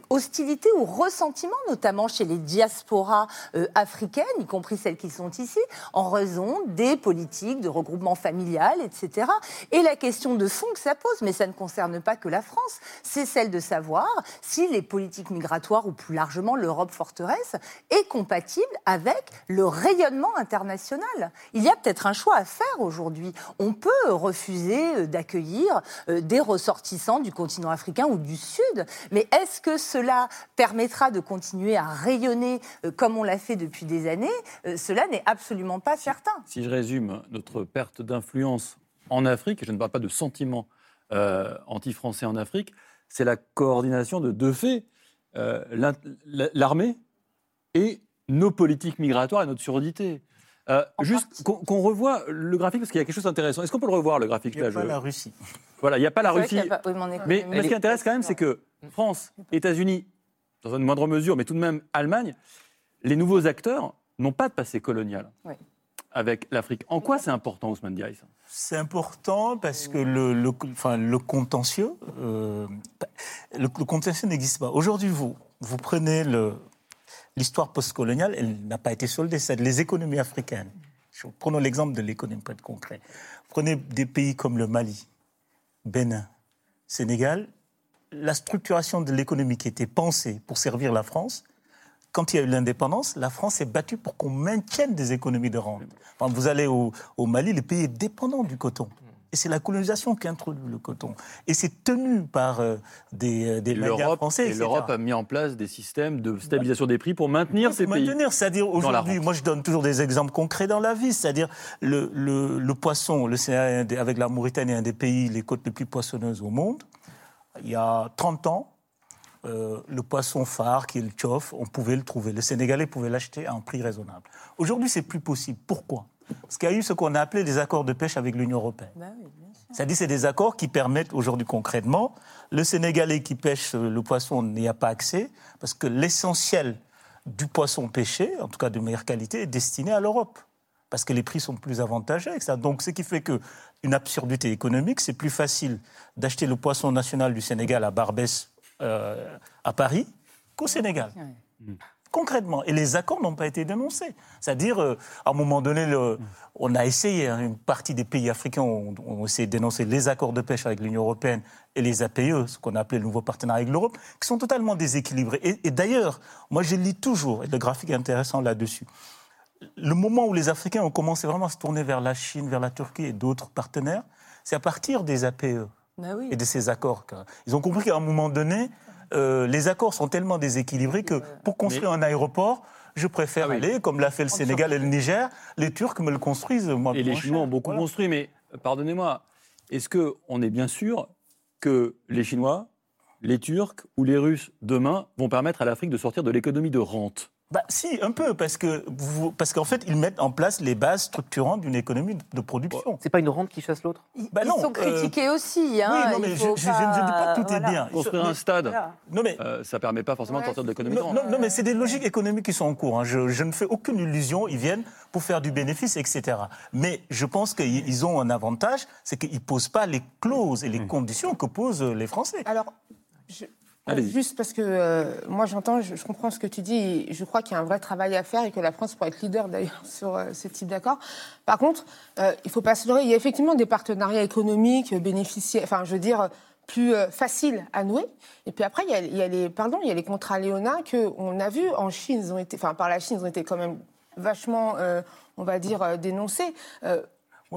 Speaker 4: hostilité ou ressentiment, notamment chez les diasporas euh, africaines, y compris celles qui sont ici, en raison des politiques de regroupement familial, etc. Et la question de fond que ça pose, mais ça ne concerne pas que la France, c'est celle de savoir si les politiques migratoires ou plus largement l'Europe forteresse est compatible avec le rayonnement international. Il y a peut-être un choix à faire aujourd'hui. On peut refuser euh, d'accueillir euh, des ressortissants du continent africain ou du Sud, mais est-ce que cela permettra de continuer à rayonner euh, comme on l'a fait depuis des années? Cela n'est absolument pas certain.
Speaker 1: Si je résume notre perte d'influence en Afrique, et je ne parle pas de sentiments anti-français en Afrique, c'est la coordination de deux faits, l'armée et nos politiques migratoires et notre surdité. Euh, juste qu'on revoie le graphique, parce qu'il y a quelque chose d'intéressant. Est-ce qu'on peut le revoir, le graphique
Speaker 3: Il n'y a pas la Russie.
Speaker 1: Voilà, il n'y a pas la Russie. mais, ce qui intéresse quand même, c'est que France, États-Unis, dans une moindre mesure, mais tout de même Allemagne, les nouveaux acteurs n'ont pas de passé colonial. avec l'Afrique. En quoi c'est important, Ousmane Diaye
Speaker 3: C'est important parce que le, le, enfin, le contentieux, euh, le, contentieux n'existe pas. Aujourd'hui, vous, vous prenez le, l'histoire postcoloniale, elle n'a pas été soldée. C'est les économies africaines. Prenons l'exemple de l'économie, pour être concret. Prenez des pays comme le Mali, Bénin, Sénégal. La structuration de l'économie qui était pensée pour servir la France, quand il y a eu l'indépendance, la France s'est battue pour qu'on maintienne des économies de rente. vous allez au, au Mali, le pays est dépendant du coton. Et c'est la colonisation qui introduit le coton. Et c'est tenu par euh, des, euh, des français.
Speaker 1: Et l'Europe a mis en place des systèmes de stabilisation des prix pour maintenir ces pays.
Speaker 3: Maintenir, c'est-à-dire aujourd'hui, moi je donne toujours des exemples concrets dans la vie, c'est-à-dire le, le, le, poisson, le avec la Mauritanie, un des pays, les côtes les plus poissonneuses au monde. Il y a 30 ans, euh, le poisson phare, qui est le tchof, on pouvait le trouver. Les Sénégalais pouvaient l'acheter à un prix raisonnable. Aujourd'hui, c'est plus possible. Pourquoi? Parce qu'il y a eu ce qu'on a appelé des accords de pêche avec l'Union européenne. Bah C'est-à-dire c'est des accords qui permettent aujourd'hui concrètement, le Sénégalais qui pêche le poisson n'y a pas accès, parce que l'essentiel du poisson pêché, en tout cas de meilleure qualité, est destiné à l'Europe. Parce que les prix sont plus avantageux. ça. Donc, ce qui fait qu'une absurdité économique, c'est plus facile d'acheter le poisson national du Sénégal à Barbès, euh, à Paris, qu'au Sénégal concrètement. Et les accords n'ont pas été dénoncés. C'est-à-dire, euh, à un moment donné, le, on a essayé, hein, une partie des pays africains ont, essayé de dénoncer les accords de pêche avec l'Union européenne et les APE, ce qu'on appelait le nouveau partenariat avec l'Europe, qui sont totalement déséquilibrés. Et, d'ailleurs, moi je lis toujours, et le graphique est intéressant là-dessus, le moment où les Africains ont commencé vraiment à se tourner vers la Chine, vers la Turquie et d'autres partenaires, c'est à partir des APE. Bah et de ces accords. Ils ont compris qu'à un moment donné, euh, les accords sont tellement déséquilibrés que pour construire un aéroport, je préfère ah aller, comme l'a fait le Sénégal et le Niger, les Turcs me le construisent. Moi,
Speaker 1: et les Chinois ont beaucoup construit, mais pardonnez-moi, est-ce qu'on est bien sûr que les Chinois, les Turcs ou les Russes, demain, vont permettre à l'Afrique de sortir de l'économie de rente?
Speaker 3: Bah, si, un peu, parce que parce qu'en fait, ils mettent en place les bases structurantes d'une économie de, production.
Speaker 2: C'est pas une rente qui chasse l'autre?
Speaker 4: Bah, Ils sont euh, critiqués aussi. Hein,
Speaker 3: oui, non, mais je, ne dis pas que tout est bien.
Speaker 1: Construire un stade, non, mais, euh, ça permet pas forcément de sortir de l'économie
Speaker 3: de rente. Non, mais c'est des logiques économiques qui sont en cours. Hein. Je, je, ne fais aucune illusion. Ils viennent pour faire du bénéfice, etc. Mais je pense qu'ils ont un avantage, c'est qu'ils ne posent pas les clauses et les mmh. conditions que posent les Français.
Speaker 7: Alors, je, Juste parce que euh, moi j'entends, je, comprends ce que tu dis, je crois qu'il y a un vrai travail à faire et que la France pourrait être leader d'ailleurs sur euh, ce type d'accord. Par contre, euh, il ne faut pas se leurrer, il y a effectivement des partenariats économiques bénéficiaires, enfin je veux dire plus faciles à nouer. Et puis après, il y a, les, pardon, il y a les contrats Léona qu'on a vus en Chine, ils ont été, enfin par la Chine, ils ont été quand même vachement, on va dire, dénoncés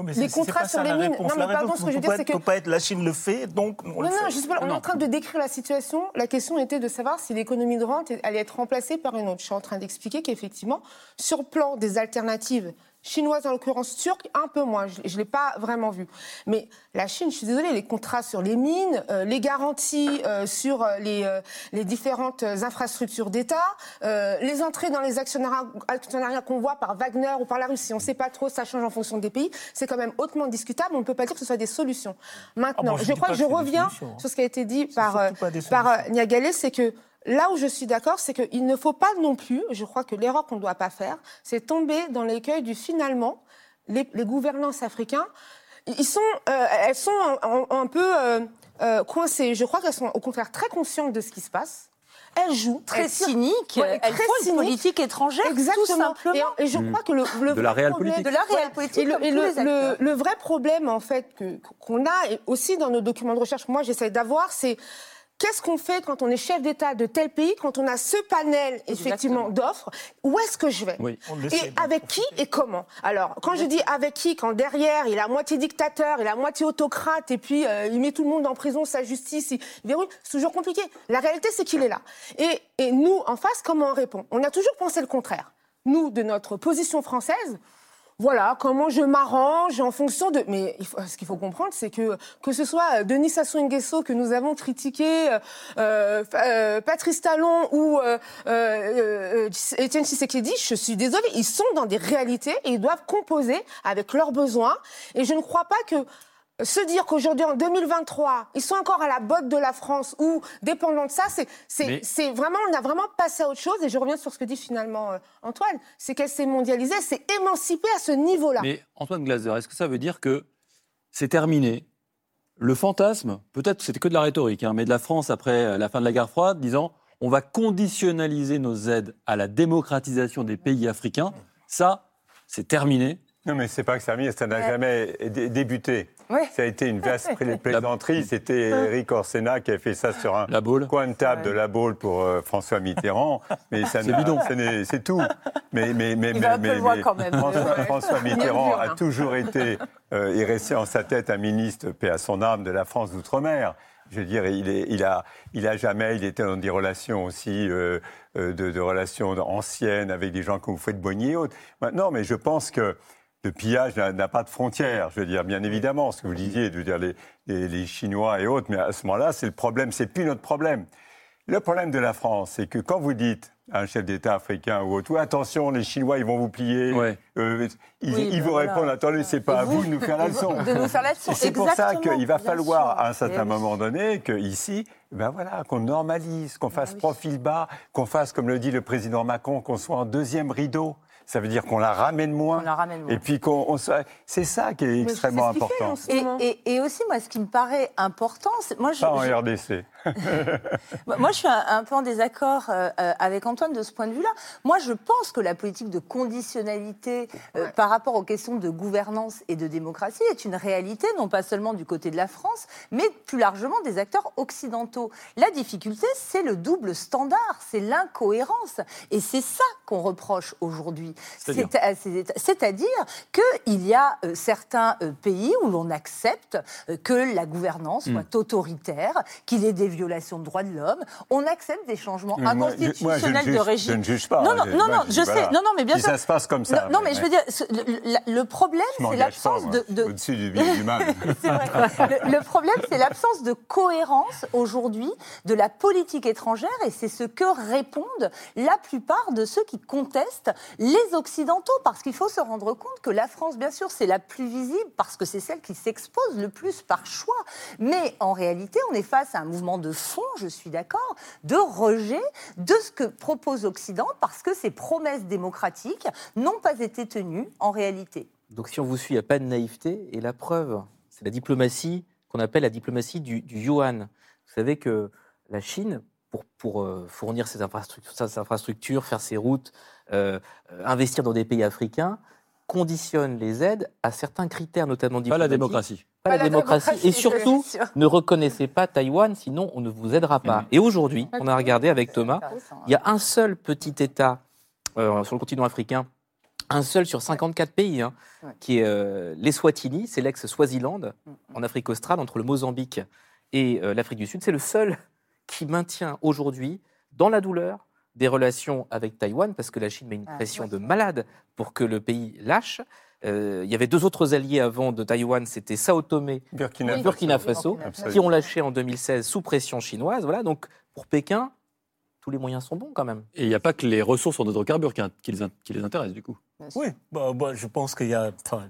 Speaker 3: les contrats sur les mines. Non, mais pardon, ce que je veux dire, c'est que. peut pas être la Chine le fait, donc
Speaker 7: on non, non, je sais pas, on est en train de décrire la situation. La question était de savoir si l'économie de rente allait être remplacée par une autre. Je suis en train d'expliquer qu'effectivement, sur le plan des alternatives chinoise en l'occurrence turque, un peu moins. Je ne l'ai pas vraiment vu. Mais la Chine, je suis désolée, les contrats sur les mines, euh, les garanties euh, sur euh, les, les, différentes infrastructures d'État, les entrées dans les actionnariats, qu'on voit par Wagner ou par la Russie, on ne sait pas trop, ça change en fonction des pays, c'est quand même hautement discutable. On ne peut pas dire que ce soit des solutions. Maintenant, ah je, crois que je reviens sur ce qui a été dit par, par Niagalé, c'est que Là où je suis d'accord, c'est qu'il ne faut pas non plus, je crois que l'erreur qu'on ne doit pas faire, c'est tomber dans l'écueil du finalement, les, les gouvernances africains ils sont, euh, elles sont un, un- un peu euh, euh, coincées. Je crois qu'elles sont au contraire très conscientes de ce qui se passe. Elles jouent.
Speaker 4: Très
Speaker 7: elles tirent-
Speaker 4: cynique.
Speaker 7: Ouais,
Speaker 4: Elles font une politique étrangère,
Speaker 7: Exactement.
Speaker 4: tout simplement.
Speaker 7: Et, et je crois que le, le
Speaker 1: De la
Speaker 7: vrai
Speaker 1: réelle
Speaker 7: problème-
Speaker 1: politique.
Speaker 4: De la réelle politique,
Speaker 7: Et le, et vrai problème, en fait, qu'on a, et aussi dans nos documents de recherche, que moi j'essaie d'avoir, c'est qu'est-ce qu'on fait quand on est chef d'État de tel pays, quand on a ce panel, effectivement, d'offres? Où est-ce que je vais?
Speaker 1: Oui.
Speaker 7: Et avec qui et comment? Alors, quand je dis avec qui, quand derrière, il est à moitié dictateur, il est à moitié autocrate, et puis euh, il met tout le monde en prison, sa justice, il verrouille, c'est toujours compliqué. La réalité, c'est qu'il est là. Et, et nous, en face, comment on répond? On a toujours pensé le contraire. Nous, de notre position française, voilà, comment je m'arrange en fonction de. Mais il faut- ce qu'il faut comprendre, c'est que que ce soit Denis Sassou Nguesso que nous avons critiqué, euh, euh, euh, Patrice Talon ou euh, euh, euh, Étienne Tshisekedi, je suis désolée, ils sont dans des réalités et ils doivent composer avec leurs besoins. Et je ne crois pas que se dire qu'aujourd'hui, en 2023, ils sont encore à la botte de la France ou dépendants de ça, c'est
Speaker 1: Mais-
Speaker 7: vraiment, on a vraiment passé à autre chose. Et je reviens sur ce que dit finalement euh, Antoine, c'est qu'elle s'est mondialisée, s'est émancipée à ce niveau-là.
Speaker 1: Mais Antoine Glaser, est-ce que ça veut dire que c'est terminé? Le fantasme, peut-être c'était que de la rhétorique, hein, mais de la France après la fin de la guerre froide, disant on va conditionnaliser nos aides à la démocratisation des pays africains, ça, c'est terminé.
Speaker 6: Non, mais c'est pas que ça a mis, ça n'a
Speaker 4: Ouais.
Speaker 6: jamais dé- débuté.
Speaker 4: Ouais.
Speaker 6: Ça a été une vaste pla- plaisanterie. C'était Eric Orsena qui a fait ça sur un
Speaker 1: La boule.
Speaker 6: coin de table de la Baule pour euh, François Mitterrand. Mais ça
Speaker 1: C'est bidon.
Speaker 6: C'est tout. Mais, mais, mais,
Speaker 4: Il
Speaker 6: mais,
Speaker 4: va un peu
Speaker 6: mais-
Speaker 4: loin
Speaker 6: mais
Speaker 4: quand même.
Speaker 6: François, Mitterrand a
Speaker 7: là.
Speaker 6: toujours été euh, et resté en sa tête un ministre, paix à son âme, de la France d'outre-mer. Je veux dire, il, est, il, a, il a jamais, il était dans des relations aussi, euh, euh, de, de relations anciennes avec des gens comme vous faites Bonnier et autres. Maintenant, mais je pense que le pillage n'a pas de frontières. Je veux dire, bien évidemment, ce que vous disiez, de dire les, les- les Chinois et autres, mais à ce moment-là, c'est le problème, c'est plus notre problème. Le problème de la France, c'est que quand vous dites à un chef d'État africain ou autre, attention, les Chinois, ils vont vous plier,
Speaker 1: Ouais.
Speaker 6: euh, ils,
Speaker 4: Oui,
Speaker 6: ils
Speaker 4: ben
Speaker 6: vous
Speaker 4: voilà.
Speaker 6: répondent, attendez, c'est pas à vous de nous faire la leçon.
Speaker 4: De nous faire la leçon.
Speaker 6: Et c'est pour ça qu'il va falloir,
Speaker 4: sûr.
Speaker 6: à un certain
Speaker 4: oui.
Speaker 6: moment donné, qu'ici, ben voilà, qu'on normalise, qu'on fasse
Speaker 4: oui.
Speaker 6: profil bas, qu'on fasse, comme le dit le président Macron, qu'on soit en deuxième rideau. Ça veut dire qu'on la ramène moins.
Speaker 4: On la ramène moins.
Speaker 6: Et puis qu'on, c'est ça qui est extrêmement
Speaker 7: fait
Speaker 6: important.
Speaker 4: Et,
Speaker 7: moment.
Speaker 4: et- et aussi, moi, ce qui me paraît important, c'est- moi, je,
Speaker 6: Pas en
Speaker 4: je-
Speaker 6: RDC.
Speaker 4: Moi, je suis un, un peu en désaccord euh, euh, avec Antoine de ce point de vue-là. Moi, je pense que la politique de conditionnalité euh, par rapport aux questions de gouvernance et de démocratie est une réalité, non pas seulement du côté de la France, mais plus largement des acteurs occidentaux. La difficulté, c'est le double standard, c'est l'incohérence. Et c'est ça qu'on reproche aujourd'hui.
Speaker 1: C'est-à-dire
Speaker 4: qu'il y a euh, certains pays où l'on accepte que la gouvernance
Speaker 1: Hmm.
Speaker 4: soit autoritaire, qu'il y ait des violations de droits de l'homme. On accepte des changements
Speaker 6: Mais moi, je- moi, je ne
Speaker 4: inconstitutionnels de
Speaker 6: juge-
Speaker 4: régime.
Speaker 6: je ne juge pas,
Speaker 4: Non, non, non,
Speaker 6: moi, je
Speaker 4: sais. Non, non, mais bien
Speaker 6: Si
Speaker 4: sûr.
Speaker 6: ça se passe comme ça,
Speaker 4: Non,
Speaker 6: mais-
Speaker 4: mais je veux dire, le, problème, c'est l'absence de, de-
Speaker 6: Au-dessus du bien du mal.
Speaker 4: Le, le problème, c'est l'absence de cohérence aujourd'hui de la politique étrangère et c'est ce que répondent la plupart de ceux qui contestent les Occidentaux. Parce qu'il faut se rendre compte que la France, bien sûr, c'est la plus visible parce que c'est celle qui s'expose le plus par choix. Mais en réalité, on est face à un mouvement de fond, je suis d'accord, de rejet de ce que propose l'Occident parce que ces promesses démocratiques n'ont pas été tenues en réalité.
Speaker 2: Donc si on vous suit, il n'y a pas de naïveté. Et la preuve, c'est la diplomatie qu'on appelle la diplomatie du, yuan. Vous savez que la Chine, pour, pour euh, fournir ses infrastructures, ses infrastructures, faire ses routes, euh, euh, investir dans des pays africains, conditionne les aides à certains critères, notamment
Speaker 1: Pas la
Speaker 2: diplomatiques.
Speaker 1: démocratie.
Speaker 2: Pas la
Speaker 4: Pas la
Speaker 2: démocratie.
Speaker 4: démocratie,
Speaker 2: Et surtout, ne reconnaissez pas Taïwan, sinon on ne vous aidera pas.
Speaker 1: Mhm.
Speaker 2: Et aujourd'hui, on a regardé avec Thomas,
Speaker 4: hein.
Speaker 2: il y a un seul petit État euh, sur le continent africain, un seul sur 54 pays, hein,
Speaker 4: Ouais.
Speaker 2: qui est euh, l'Eswatini, c'est l'ex-Swaziland, en Afrique australe, entre le Mozambique et euh, l'Afrique du Sud. C'est le seul qui maintient aujourd'hui, dans la douleur, des relations avec Taïwan, parce que la Chine met une
Speaker 4: Ah,
Speaker 2: pression de malade pour que le pays lâche. Euh, il y avait deux autres alliés avant de Taïwan, c'était Sao Tomé
Speaker 6: Burkina
Speaker 2: et Burkina Faso,
Speaker 4: Burkina
Speaker 6: Faso.
Speaker 2: qui ont lâché en 2016 sous pression chinoise. Voilà, donc pour Pékin, tous les moyens sont bons quand même.
Speaker 1: Et il n'y a pas que les ressources en hydrocarbures qui, qui les, in- qui les intéressent, du coup.
Speaker 3: Oui, bah, bah, je pense qu'il y a enfin,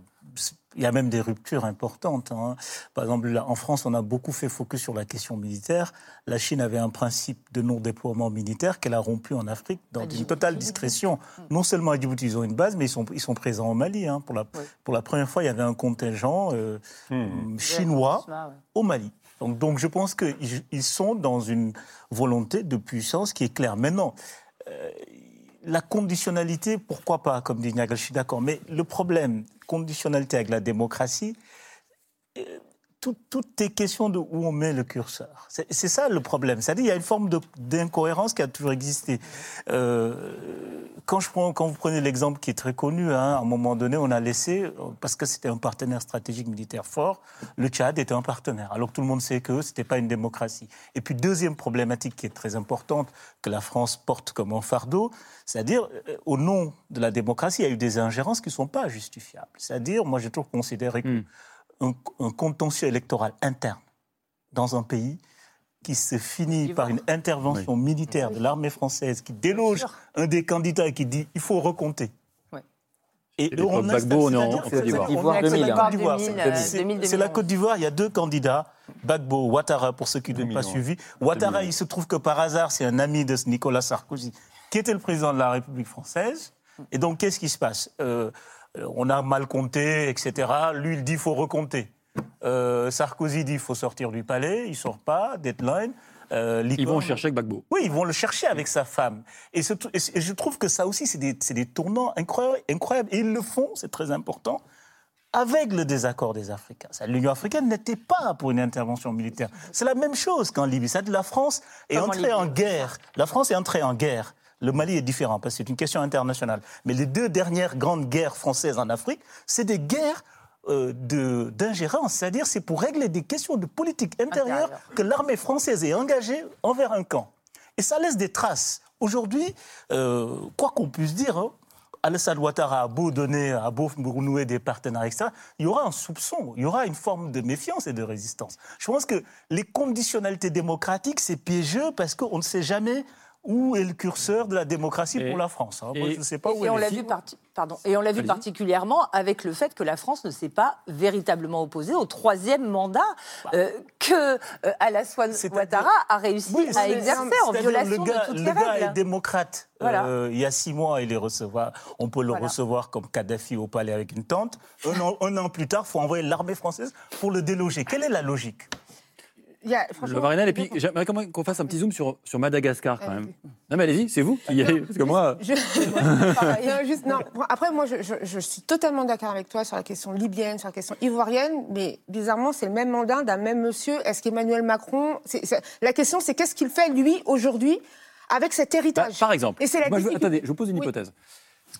Speaker 3: il y a même des ruptures importantes. hein. Par exemple, là, en France, on a beaucoup fait focus sur la question militaire. La Chine avait un principe de non-déploiement militaire qu'elle a rompu en Afrique dans
Speaker 4: À
Speaker 3: une totale discrétion. Non seulement à Djibouti, ils ont une base, mais ils sont, ils sont présents au Mali. hein. Pour, la, pour la première fois, il y avait un contingent euh, chinois
Speaker 4: Ouais, ouais.
Speaker 3: au Mali. Donc, donc je pense qu'ils ils sont dans une volonté de puissance qui est claire. Maintenant, euh, la conditionnalité, pourquoi pas, comme dit Niagal, je suis d'accord. Mais le problème, conditionnalité avec la démocratie, tout, est question de où on met le curseur. C'est ça le problème. C'est-à-dire qu'il y a une forme d'incohérence qui a toujours existé. Euh, quand, vous prenez l'exemple qui est très connu, hein, à un moment donné, on a laissé, parce que c'était un partenaire stratégique militaire fort, le Tchad était un partenaire, alors que tout le monde sait que ce n'était pas une démocratie. Et puis, deuxième problématique qui est très importante, que la France porte comme un fardeau, c'est-à-dire, euh, au nom de la démocratie, il y a eu des ingérences qui ne sont pas justifiables. C'est-à-dire, moi, j'ai toujours considéré que un, un contentieux électoral interne dans un pays qui se finit par une intervention militaire de l'armée française qui déloge un des candidats et qui dit il faut recompter. Et
Speaker 1: l'époque
Speaker 3: on installe-
Speaker 1: Gbagbo, on est en-
Speaker 3: c'est-à-dire
Speaker 1: en
Speaker 3: que
Speaker 1: Côte d'Ivoire.
Speaker 3: c'est- on est-
Speaker 2: Côte
Speaker 3: c'est la
Speaker 2: d'Ivoire,
Speaker 3: Côte d'Ivoire,
Speaker 4: 2000,
Speaker 3: c'est-
Speaker 4: euh,
Speaker 3: c'est-
Speaker 4: 2000,
Speaker 3: C'est la Côte d'Ivoire, il y a deux candidats, Gbagbo, Ouattara, pour ceux qui n'ont pas
Speaker 6: 2001.
Speaker 3: suivi. Ouattara, il se trouve que par hasard, c'est un ami de Nicolas Sarkozy, qui était le président de la République française. Et donc, qu'est-ce qui se passe? Euh, On a mal compté, etc. Lui, il dit qu'il faut recompter. Euh, Sarkozy dit qu'il faut sortir du palais, il ne sort pas, deadline. Euh,
Speaker 1: Ils vont chercher Gbagbo.
Speaker 3: oui, ils vont le chercher avec sa femme. Et, ce- je trouve que ça aussi, c'est des, tournants incroyables, incroyables. Et ils le font, c'est très important, avec le désaccord des Africains. Ça, L'Union africaine n'était pas pour une intervention militaire. C'est la même chose qu'en Libye. La France est
Speaker 4: Comme
Speaker 3: entrée en guerre. La France est entrée en guerre. Le Mali est différent parce que c'est une question internationale. Mais les deux dernières grandes guerres françaises en Afrique, c'est des guerres euh, d'ingérence. C'est-à-dire c'est pour régler des questions de politique intérieure que l'armée française est engagée envers un camp. Et ça laisse des traces. Aujourd'hui, euh, quoi qu'on puisse dire, hein, Alassane Ouattara a beau donner, a beau nouer des partenaires, etc., il y aura un soupçon, il y aura une forme de méfiance et de résistance. Je pense que les conditionnalités démocratiques, c'est piégeux parce qu'on ne sait jamais où est le curseur de la démocratie
Speaker 1: Et-
Speaker 3: pour la France. hein. Moi,
Speaker 1: et-
Speaker 3: je ne sais pas où
Speaker 4: Et on
Speaker 3: elle
Speaker 4: l'a
Speaker 3: est.
Speaker 4: vu, parti- pardon, et on l'a vu particulièrement avec le fait que la France ne s'est pas véritablement opposée au troisième mandat euh, que euh, Alassane Ouattara a réussi
Speaker 3: Oui,
Speaker 4: à exercer en violation
Speaker 3: le gars,
Speaker 4: de toutes
Speaker 3: le
Speaker 4: les
Speaker 3: gars
Speaker 4: règles.
Speaker 3: est démocrate.
Speaker 4: Voilà.
Speaker 3: Euh, il y a six mois, il est recevoir. On peut le
Speaker 4: Voilà.
Speaker 3: recevoir comme Kadhafi au palais avec une tente. Un an, un an plus tard, il faut envoyer l'armée française pour le déloger. Quelle est la logique?
Speaker 7: Il y a-
Speaker 1: Le Varinel, et puis j'aimerais quand même qu'on fasse un petit zoom sur, sur Madagascar quand même. Non mais allez-y, c'est vous qui y allez, parce que moi...
Speaker 7: Je- Non, juste- non. Après, moi, je, je- je suis totalement d'accord avec toi sur la question libyenne, sur la question ivoirienne, mais bizarrement, c'est le même mandat d'un même monsieur. Est-ce qu'Emmanuel Macron. la question, c'est qu'est-ce qu'il fait, lui, aujourd'hui, avec cet
Speaker 1: Bah,
Speaker 7: héritage
Speaker 1: par exemple,
Speaker 7: Et c'est la
Speaker 1: moi, je, attendez, je vous pose une
Speaker 7: Oui.
Speaker 1: hypothèse.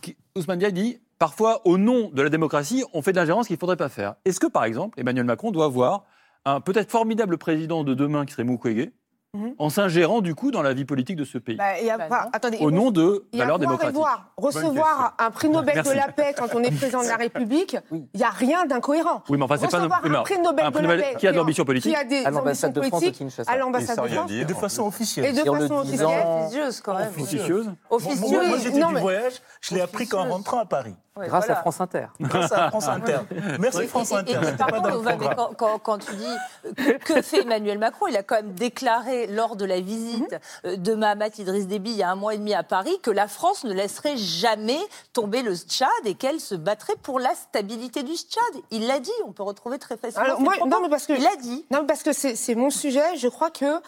Speaker 1: Qui- Ousmane Diaye dit, parfois, au nom de la démocratie, on fait de l'ingérence qu'il ne faudrait pas faire. Est-ce que, par exemple, Emmanuel Macron doit avoir un peut-être formidable président de demain qui serait Mukwege,
Speaker 7: Mhm.
Speaker 1: en s'ingérant du coup dans la vie politique de ce pays,
Speaker 7: Bah, il y a
Speaker 4: Bah,
Speaker 7: attendez,
Speaker 1: au nom de valeurs démocratiques
Speaker 7: voir. Recevoir un prix Nobel
Speaker 1: Merci.
Speaker 7: de la paix quand on est président de la République, il n'y a rien d'incohérent.
Speaker 1: Oui, mais enfin, c'est pas... Oui, mais
Speaker 7: un prix Nobel
Speaker 1: un
Speaker 7: de
Speaker 1: prix
Speaker 7: la paix
Speaker 1: qui a de l'ambition politique.
Speaker 7: Qui a des
Speaker 2: À l'ambassade de
Speaker 7: ambitions
Speaker 2: France
Speaker 7: à
Speaker 6: Et
Speaker 7: l'ambassade de
Speaker 6: rien
Speaker 7: France.
Speaker 3: Et de
Speaker 6: en
Speaker 3: façon
Speaker 6: plus.
Speaker 3: officieuse.
Speaker 7: Et de façon officielle.
Speaker 4: Officieuse, quand même.
Speaker 1: Officieuse.
Speaker 3: Moi,
Speaker 4: Officieuse.
Speaker 3: moi, j'étais du voyage, je l'ai appris qu'en rentrant à Paris.
Speaker 4: Ouais,
Speaker 2: Grâce
Speaker 4: voilà.
Speaker 2: à France Inter.
Speaker 3: Grâce à France Inter. Merci France
Speaker 4: et- et-
Speaker 3: Inter.
Speaker 4: et
Speaker 3: programme.
Speaker 4: quand, quand- quand tu dis que, que fait Emmanuel Macron, il a quand même déclaré lors de la visite
Speaker 7: Mhm.
Speaker 4: euh, de Mahamat Idriss Déby il y a un mois et demi à Paris que la France ne laisserait jamais tomber le Tchad et qu'elle se battrait pour la stabilité du Tchad. Il l'a dit, on peut retrouver très facilement.
Speaker 7: Alors, moi, non, mais parce que-
Speaker 4: Il l'a dit.
Speaker 7: Non, parce que c'est c'est mon sujet. Je crois que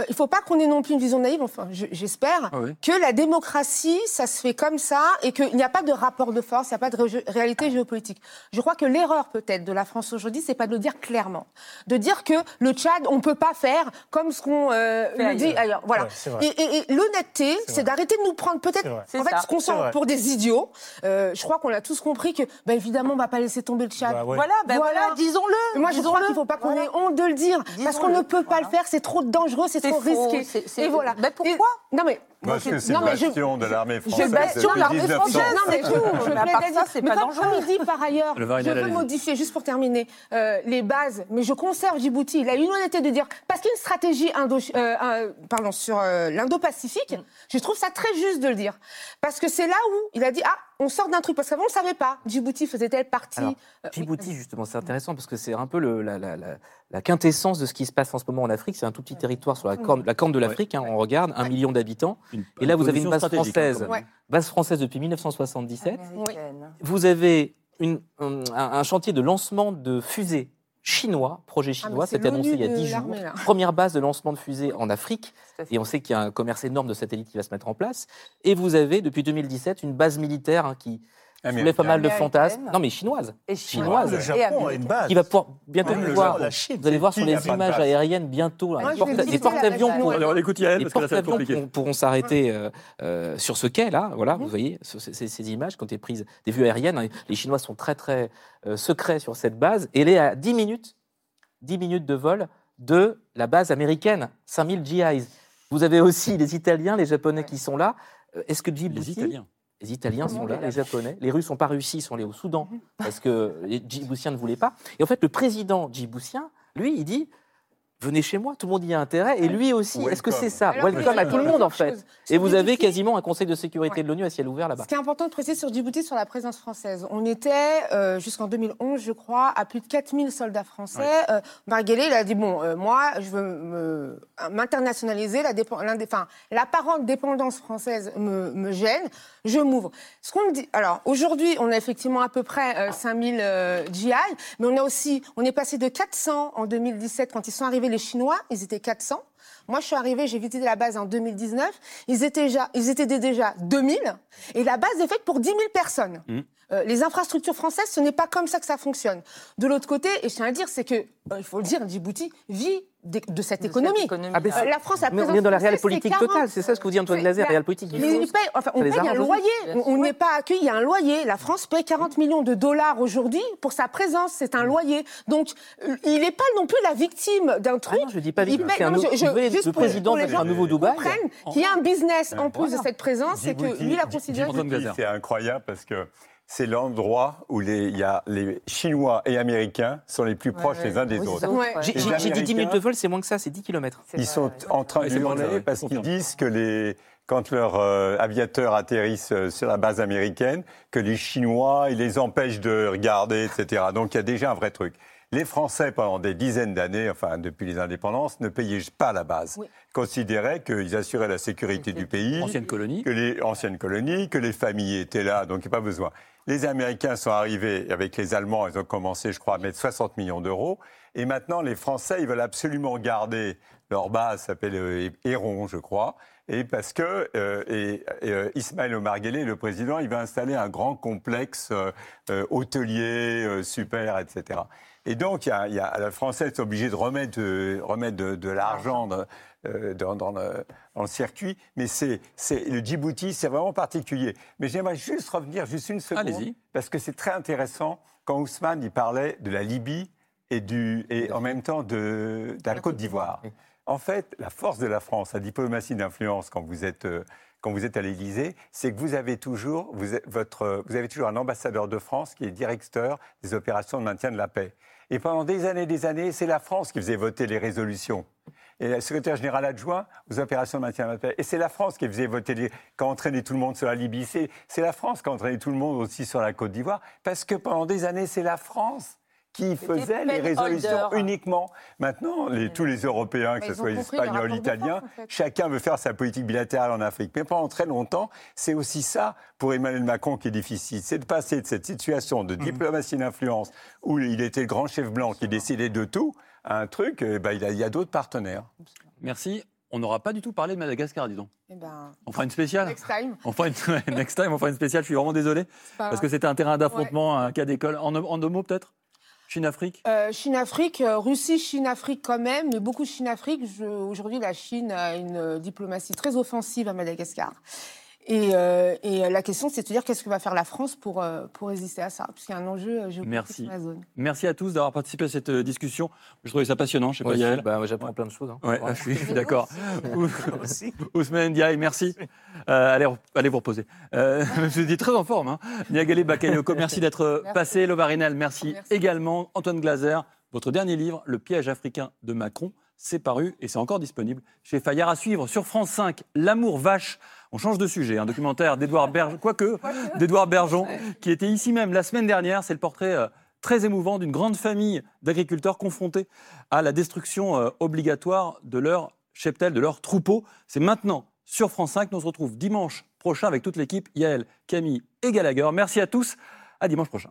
Speaker 7: euh, il faut pas qu'on ait non plus une vision naïve. Enfin, je- j'espère
Speaker 1: Ah oui.
Speaker 7: que la démocratie, ça se fait comme ça et qu'il n'y a pas de rapport de force, il n'y a pas de ré- réalité géopolitique. Je crois que l'erreur peut-être de la France aujourd'hui, c'est pas de le dire clairement, de dire que le Tchad, on peut pas faire comme ce qu'on euh, dit
Speaker 4: ailleurs.
Speaker 7: Voilà.
Speaker 3: Ouais,
Speaker 7: et et- et l'honnêteté, c'est d'arrêter de nous prendre peut-être en fait ce qu'on sent pour des idiots. Euh, je crois qu'on a tous compris que, bah, évidemment, on va pas laisser tomber le Tchad.
Speaker 3: Bah ouais.
Speaker 4: Voilà,
Speaker 7: Voilà.
Speaker 4: voilà, disons-le.
Speaker 7: Mais Moi, je crois qu'il ne faut pas qu'on
Speaker 4: Voilà.
Speaker 7: ait honte de le dire, parce qu'on ne peut pas
Speaker 4: Voilà.
Speaker 7: le faire, c'est trop dangereux, C'est trop risqué. Et voilà.
Speaker 4: Ben pourquoi?
Speaker 7: Et- Non mais
Speaker 6: Parce que c'est
Speaker 7: Non,
Speaker 6: une
Speaker 7: mais je-
Speaker 6: bastion de l'armée
Speaker 7: je
Speaker 6: française
Speaker 4: bastion de l'armée
Speaker 6: 1900.
Speaker 4: française.
Speaker 7: Non, mais je,
Speaker 4: tout.
Speaker 7: je
Speaker 4: Mais à part ça, c'est pas
Speaker 7: comme,
Speaker 4: dangereux.
Speaker 7: comme il dit par ailleurs,
Speaker 1: Le
Speaker 7: je veux modifier, juste pour terminer, euh, les bases, mais je conserve Djibouti. Il a eu l'honnêteté de dire, parce qu'il y a une stratégie indo, euh, euh, pardon, sur euh, l'Indo-Pacifique, je trouve ça très juste de le dire. Parce que c'est là où il a dit, ah, on sort d'un truc, parce qu'avant on ne savait pas. Djibouti faisait-elle partie
Speaker 2: Alors,
Speaker 7: euh, oui,
Speaker 2: Djibouti, justement, c'est intéressant parce que c'est un peu le- la, la- la- la quintessence de ce qui se passe en ce moment en Afrique. C'est un tout petit territoire sur la corne, la corne de l'Afrique. hein, on regarde, un million d'habitants.
Speaker 1: Une-
Speaker 2: Et là, vous avez une base française.
Speaker 1: hein.
Speaker 7: Ouais.
Speaker 2: Base française depuis 1977.
Speaker 4: Américaine.
Speaker 2: Vous avez une- un, un chantier de lancement de fusées chinois, projet
Speaker 7: Ah,
Speaker 2: chinois,
Speaker 7: mais c'est
Speaker 2: c'était annoncé il y a
Speaker 7: l'ONU de
Speaker 2: 10 jours. Première base de lancement de fusées en Afrique. Et on sait qu'il y a un commerce énorme de satellites qui va se mettre en place. Et vous avez, depuis 2017, une base militaire hein, qui soulève pas mal de
Speaker 4: Américaine.
Speaker 2: fantasmes. Non, mais chinoise.
Speaker 4: Et
Speaker 2: Chinoise.
Speaker 3: Le
Speaker 4: Et
Speaker 3: Japon a une
Speaker 4: américaine.
Speaker 3: base.
Speaker 2: Qui va pouvoir bientôt
Speaker 3: le
Speaker 2: pouvoir.
Speaker 3: Japon, la Chine,
Speaker 2: Vous allez voir sur les images aériennes bientôt, là,
Speaker 7: Moi,
Speaker 2: les porte-avions pourront, s'arrêter euh, euh, sur ce quai là, voilà, vous voyez ce- ces, ces- images quand tu prises des vues aériennes. hein, les Chinois sont très très euh, secrets sur cette base elle est à 10 minutes, 10 minutes de vol de la base américaine, 5000 GIs. Vous avez aussi les Italiens, les Japonais qui sont là. Est-ce que Djibouti,
Speaker 1: Les Italiens.
Speaker 2: sont là, les Japonais. Les Russes n'ont pas réussi, ils sont allés au Soudan parce que les Djiboutiens ne voulaient pas. Et en fait, le président djiboutien, lui, il dit Venez chez moi, tout le monde y a intérêt. Et lui aussi, est-ce que
Speaker 6: Welcome.
Speaker 2: c'est ça
Speaker 7: Alors,
Speaker 2: Welcome à tout le monde, en fait. Et vous avez quasiment un conseil de sécurité
Speaker 7: Ouais.
Speaker 2: de l'ONU à ciel ouvert là-bas.
Speaker 7: Ce qui est important de préciser sur Djibouti, sur la présence française. On était, euh, jusqu'en 2011, je crois, à plus de 4000 soldats français. Euh, Marguerite, il a dit, bon, euh, moi, je veux me- m'internationaliser, la dépen- l'indé- enfin, l'apparente dépendance française me, me gêne, je m'ouvre. Ce qu'on me dit, alors, aujourd'hui, on a effectivement à peu près euh, 5000 euh, GI, mais on a aussi, on est passé de 400 en 2017, quand ils sont arrivés les Chinois, ils étaient 400. Moi, je suis arrivée, j'ai visité la base en 2019. Ils étaient déjà, ils étaient déjà 2000. Et la base est faite pour 10 000 personnes.
Speaker 1: Mhm.
Speaker 7: Euh, les infrastructures françaises, ce n'est pas comme ça que ça fonctionne. De l'autre côté, et je tiens à dire, c'est que, euh, il faut le dire, Djibouti vit de, de cette
Speaker 4: De
Speaker 7: économie.
Speaker 4: économie.
Speaker 2: Ah, ben,
Speaker 7: la France a
Speaker 2: Mais on est dans la réelle politique totale, c'est ça ce que vous dit Antoine Glaser,
Speaker 7: la-
Speaker 2: réelle politique.
Speaker 7: Mais ils payent- enfin, on paye un loyer. On- On n'est pas accueilli. Il y a un loyer. La France paye 40 millions de dollars aujourd'hui pour sa présence. C'est un loyer. Donc, euh, il n'est pas non plus la victime d'un
Speaker 2: Ah
Speaker 7: truc.
Speaker 2: non, je dis pas victime,
Speaker 7: paye-
Speaker 2: c'est un
Speaker 7: non, mais
Speaker 2: autre-
Speaker 7: je-
Speaker 2: voyez,
Speaker 7: juste
Speaker 2: le
Speaker 7: pour-
Speaker 2: président
Speaker 7: pour
Speaker 2: faire un nouveau Dubaï.
Speaker 7: comprennent qu'il y a un business en plus de cette présence, c'est que lui, il a considéré
Speaker 1: Antoine
Speaker 6: Djibouti,
Speaker 1: Glaser.
Speaker 6: C'est incroyable parce que c'est l'endroit où les, il y a les Chinois et Américains sont les plus proches
Speaker 4: ouais.
Speaker 6: les uns des
Speaker 4: Oui,
Speaker 6: autres.
Speaker 7: Ouais.
Speaker 2: J'ai dit 10 minutes de vol, c'est moins que ça, c'est 10 km.
Speaker 6: Ils
Speaker 4: vrai,
Speaker 6: sont
Speaker 4: ouais.
Speaker 6: en train de
Speaker 1: ouais.
Speaker 6: parce qu'ils disent que les, quand leurs euh, aviateurs atterrissent euh, sur la base américaine, que les Chinois, ils les empêchent de regarder, etc. Donc il y a déjà un vrai truc. Les Français, pendant des dizaines d'années, enfin depuis les indépendances, ne payaient pas la base.
Speaker 7: Oui.
Speaker 6: Considéraient qu'ils assuraient la sécurité du pays,
Speaker 1: Ancienne colonie.
Speaker 6: que les anciennes colonies, que les familles étaient là, donc il n'y a pas besoin. Les Américains sont arrivés avec les Allemands, ils ont commencé, je crois, à mettre 60 millions d'euros. Et maintenant, les Français, ils veulent absolument garder leur base, s'appelle euh, Héron, je crois. Et parce que euh, euh, Ismaël le président, il va installer un grand complexe euh, hôtelier, super, etc. Et donc, y a, y a- la Française obligée de remettre, euh, remettre de, de l'argent dans, euh, dans- dans le, dans le circuit. Mais c'est, le Djibouti, c'est vraiment particulier. Mais j'aimerais juste revenir juste une seconde. Parce que c'est très intéressant quand Ousmane il parlait de la Libye et, du, et en même temps de, de la Côte d'Ivoire. En fait, la force de la France, la diplomatie d'influence quand vous êtes, euh, quand vous êtes à l'Élysée, c'est que vous avez, toujours, vous, votre, vous avez toujours un ambassadeur de France qui est directeur des opérations de maintien de la paix. Et pendant des années et des années, c'est la France qui faisait voter les résolutions. Et le secrétaire général adjoint aux opérations de maintien de la paix. Et c'est la France qui faisait voter, les, qui a entraîné tout le monde sur la Libye. C'est la France qui a entraîné tout le monde aussi sur la Côte d'Ivoire. Parce que pendant des années, c'est la France qui faisait les résolutions
Speaker 4: holder.
Speaker 6: uniquement. Maintenant, les- tous les Européens, que ce soit les Espagnols, Italiens,
Speaker 7: force, en fait.
Speaker 6: chacun veut faire sa politique bilatérale en Afrique. Mais pendant très longtemps, c'est aussi ça pour Emmanuel Macron qui est difficile. C'est de passer de cette situation de diplomatie d'influence où il était le grand chef blanc qui décidait de tout un truc, eh ben, il y a, il y a d'autres partenaires.
Speaker 1: Merci. On n'aura pas du tout parlé de Madagascar, dis donc.
Speaker 7: Eh ben,
Speaker 1: On fera une spéciale.
Speaker 7: next time.
Speaker 1: On fera une... next time, on fera une spéciale. Je suis vraiment désolé. Parce que c'était un terrain d'affrontement, un cas d'école. En, en deux mots, peut-être? Chine-Afrique?
Speaker 7: Euh, Chine-Afrique, euh, Russie, Chine-Afrique quand même, mais beaucoup Chine-Afrique. Aujourd'hui, la Chine a une diplomatie très offensive à Madagascar. Et, euh, et la question, c'est de se dire qu'est-ce que va faire la France pour, euh, pour résister à ça? Parce qu'il y a un enjeu euh, géopolitique
Speaker 1: Merci.
Speaker 7: sur la zone.
Speaker 1: Merci à tous d'avoir participé à cette euh, discussion. Je trouvais ça passionnant, je sais pas,
Speaker 2: Ouais,
Speaker 1: Yael.
Speaker 2: bah, J'apprends plein de choses. hein.
Speaker 1: Ouais,
Speaker 2: Voilà.
Speaker 1: je suis, je suis d'accord. Ousmane Ndiaye, merci. Euh, allez, allez vous reposer. Euh, je dis très en forme. Hein. Niagale Bakayoko, merci d'être passé. Lovarinel, merci,
Speaker 7: Merci.
Speaker 1: également. Antoine Glaser, votre dernier livre, Le piège africain de Macron, c'est paru et c'est encore disponible chez Fayard à suivre sur France 5. L'amour vache. On change de sujet. Un documentaire d'Edouard Bergeon, quoique, d'Edouard Bergeon, qui était ici même la semaine dernière. C'est le portrait euh, très émouvant d'une grande famille d'agriculteurs confrontés à la destruction euh, obligatoire de leur cheptel, de leur troupeau. C'est maintenant sur France 5. Nous on se retrouve dimanche prochain avec toute l'équipe, Yael, Camille et Gallagher. Merci à tous. À dimanche prochain.